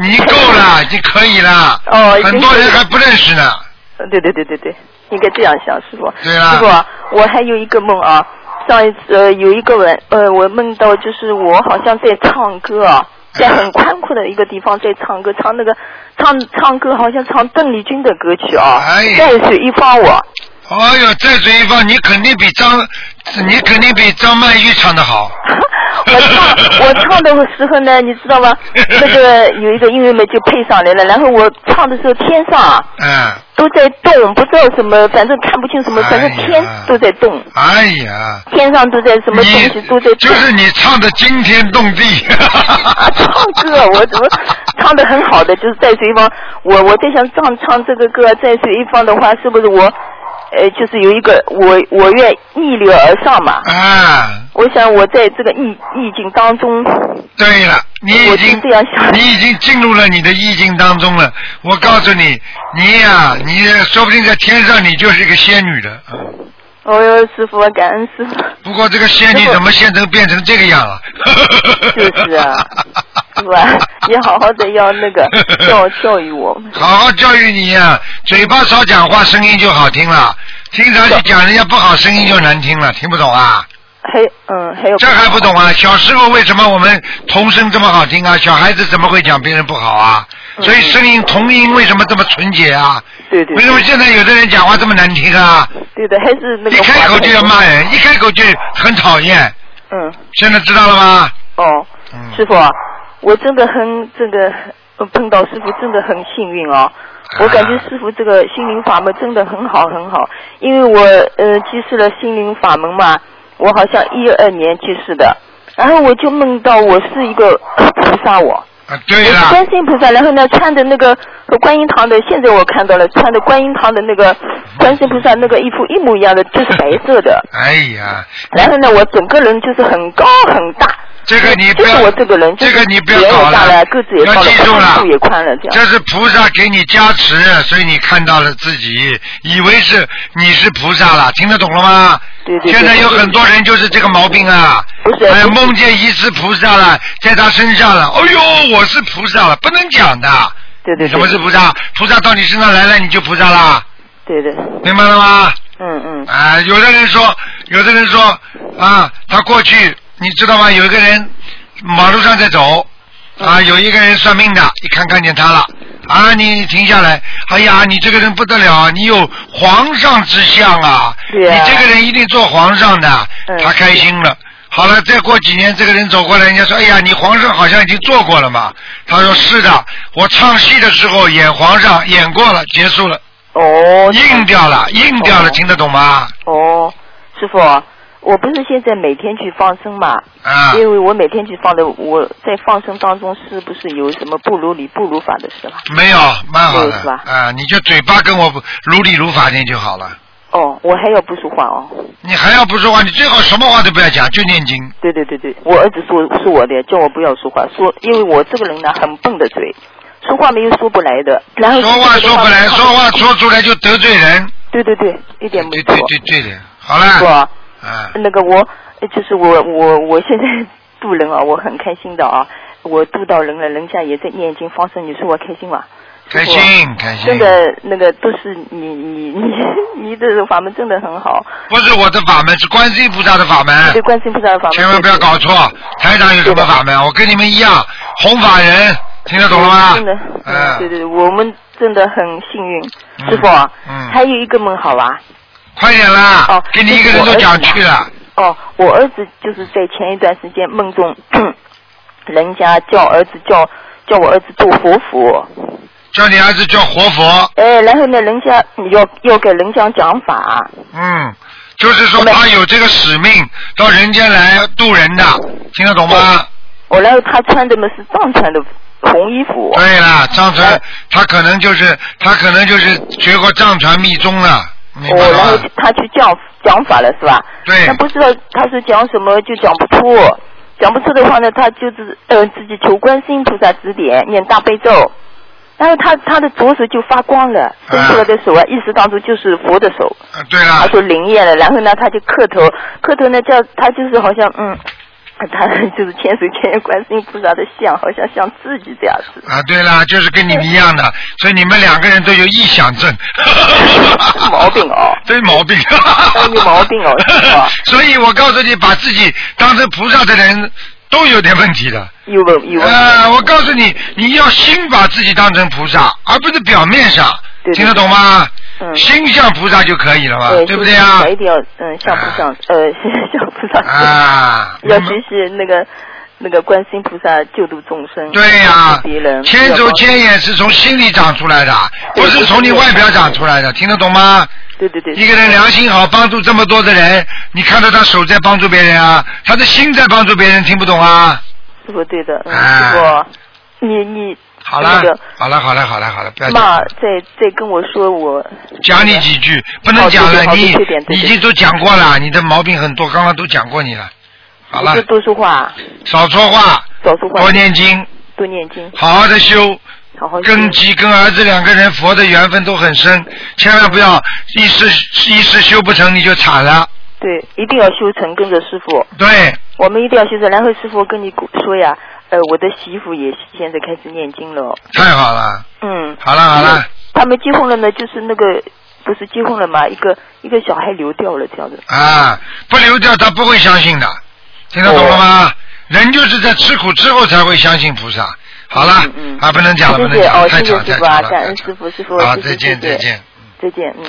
你够了，你可以了。哦很多人还不认识呢。呃对对对对对，应该这样想，师傅。对啊师傅啊，我还有一个梦啊，上一次、呃、有一个晚呃，我梦到就是我好像在唱歌啊。在很宽阔的一个地方在唱歌，唱那个唱唱歌，好像唱邓丽君的歌曲啊。哎在水一方我。哎呦，在水一方，你肯定比张，你肯定比张曼玉唱的好。我唱我唱的时候呢，你知道吗？那个 有一个音乐妹就配上来了，然后我唱的时候天上啊嗯，都在动，不知道什么，反正看不清什么，反正天都在动，哎呀，天上都在什么东西都在动。就是你唱的惊天动地。唱歌我怎么唱的很好的，就是在水一方，我我在想唱唱这个歌在水一方的话，是不是我呃就是有一个我我愿逆流而上嘛？啊，我想我在这个意意境当中，对了，你已经这样想，你已经进入了你的意境当中了。我告诉你，你呀、你说不定在天上你就是一个仙女的。嗯哦哟，师傅，感恩师傅。不过这个仙女怎么现成变成这个样了？就是啊，师傅啊，你好好的要那个 教教育我们。好好教育你呀、嘴巴少讲话，声音就好听了。经常去讲人家不好，声音就难听了，听不懂啊？还嗯还有这还不懂啊？小时候为什么我们童声这么好听啊？小孩子怎么会讲别人不好啊？所以声音童音为什么这么纯洁啊？嗯对对。为什么现在有的人讲话这么难听啊？对的，还是那个。一开口就要骂人，一开口就很讨厌。嗯。现在知道了吗？哦，嗯师傅啊，我真的很这个呃碰到师傅真的很幸运哦。我感觉师傅这个心灵法门真的很好很好，因为我呃去世了心灵法门嘛，我好像一二年去世的，然后我就梦到我是一个菩萨我。啊，对我是了，观世音菩萨，然后呢，穿的那个和观音堂的，现在我看到了，穿的观音堂的那个观世音菩萨那个衣服一模一样的，就是白色的。哎呀，然后呢，我整个人就是很高很大。这个你不要就是我这个人，这个你不要搞了也大了，个子也高了，要记住了也宽了，这样。这是菩萨给你加持，所以你看到了自己，以为是你是菩萨了，听得懂了吗？对对对现在有很多人就是这个毛病啊，不是哎，梦见疑似菩萨了，在他身上了，哎呦，我是菩萨了，不能讲的。对对对。什么是菩萨？菩萨到你身上来了，你就菩萨了，对对。明白了吗？嗯嗯。啊，有的人说，有的人说啊，他过去你知道吗？有一个人马路上在走，嗯啊，有一个人算命的，一看看见他了，啊，你停下来，哎呀，你这个人不得了，你有皇上之相啊，你这个人一定做皇上的，嗯他开心了。好了，再过几年，这个人走过来，人家说：“哎呀，你皇上好像已经做过了嘛。”他说：“是的，我唱戏的时候演皇上，演过了，结束了，哦。硬掉了，硬掉了，哦听得懂吗？哦，师傅，我不是现在每天去放生嘛？啊，因为我每天去放的，我在放生当中是不是有什么不如理不如法的事了？没有，蛮好的是吧啊，你就嘴巴跟我如理如法念就好了。哦，我还要不说话哦。你还要不说话，你最好什么话都不要讲，就念经。对对对对，我儿子说是我的，叫我不要说话，说因为我这个人呢很笨的嘴，说话没有说不来的。然后说话说不来，说话说出来就得罪人。对对对，一点没对错。对对对的，好是了，吧？啊，那个我呃就是我我我现在 渡人啊，我很开心的啊，我渡到人了，人家也在念经放生，你说我开心吗？开心开心。真的，那个都是你你你 你的法门真的很好，不是我的法门，是观世音菩萨的法门对，观世音菩萨的法门。千万不要搞错。台长有什么法门？我跟你们一样，弘法人，听得懂了吗？真的，嗯，对嗯，对，我们真的很幸运，嗯师傅啊，嗯还有一个梦好吧？快点啦哦，给你一个人都讲去了。哦，我儿子就是在前一段时间梦中，人家叫儿子叫叫我儿子做活佛，叫你儿子叫活佛，哎，然后呢，人家要要给人家讲法，嗯，就是说他有这个使命到人间来渡人的，听得懂吗？哦，然后他穿的嘛是藏传的红衣服，对了，藏传他可能就是他可能就是学过藏传密宗了，哦，然后？他去讲讲法了是吧？对他不知道他是讲什么就讲不出，讲不出的话呢，他就是呃自己求观世音菩萨指点，念大悲咒。然后他他的左手就发光了，伸出来的手啊，意识当中就是佛的手，啊，对了，他说灵验了。然后呢，他就磕头，磕头呢叫他就是好像嗯，他就是千手千眼观世音菩萨的像，好像像自己这样子。啊，对了，就是跟你们一样的，所以你们两个人都有臆想症。毛病哦。对毛病。有毛病哦所以我告诉你，把自己当成菩萨的人都有点问题的。有问有问题。呃，我告诉你，你要心把自己当成菩萨，而不是表面上，对对听得懂吗？嗯心像菩萨就可以了嘛，对对不对啊？一定要嗯像菩萨呃 像菩萨啊，要学习那个那个观世音菩萨救度众生，对呀、千手千眼是从心里长出来的，不是从你外表长出来的，听得懂吗？对对对，一个人良心好，帮助这么多的人，你看到他手在帮助别人啊，他的心在帮助别人，听不懂啊？师傅对的，师傅，你你好了，好了，好了，好了，好了，不要再再跟我说我讲你几句，不能讲了，你已经都讲过了，你的毛病很多，刚刚都讲过你了。好了，多说话，少说话，少说话，多念经，多念经，好好的修。好好修根基跟儿子两个人佛的缘分都很深，千万不要一时一时修不成你就惨了。对，一定要修成，跟着师傅。对，我们一定要修成。然后师傅跟你说呀，呃，我的媳妇也现在开始念经了。太好了，嗯。好了好了，他们结婚了呢，就是那个不是结婚了嘛，一个一个小孩流掉了这样子。啊，不流掉他不会相信的，听得懂了吗？人就是在吃苦之后才会相信菩萨。好了，嗯嗯啊，不能讲了，不能讲太谢谢长太长了。感恩师傅，师傅，好，再见再见。再见，嗯。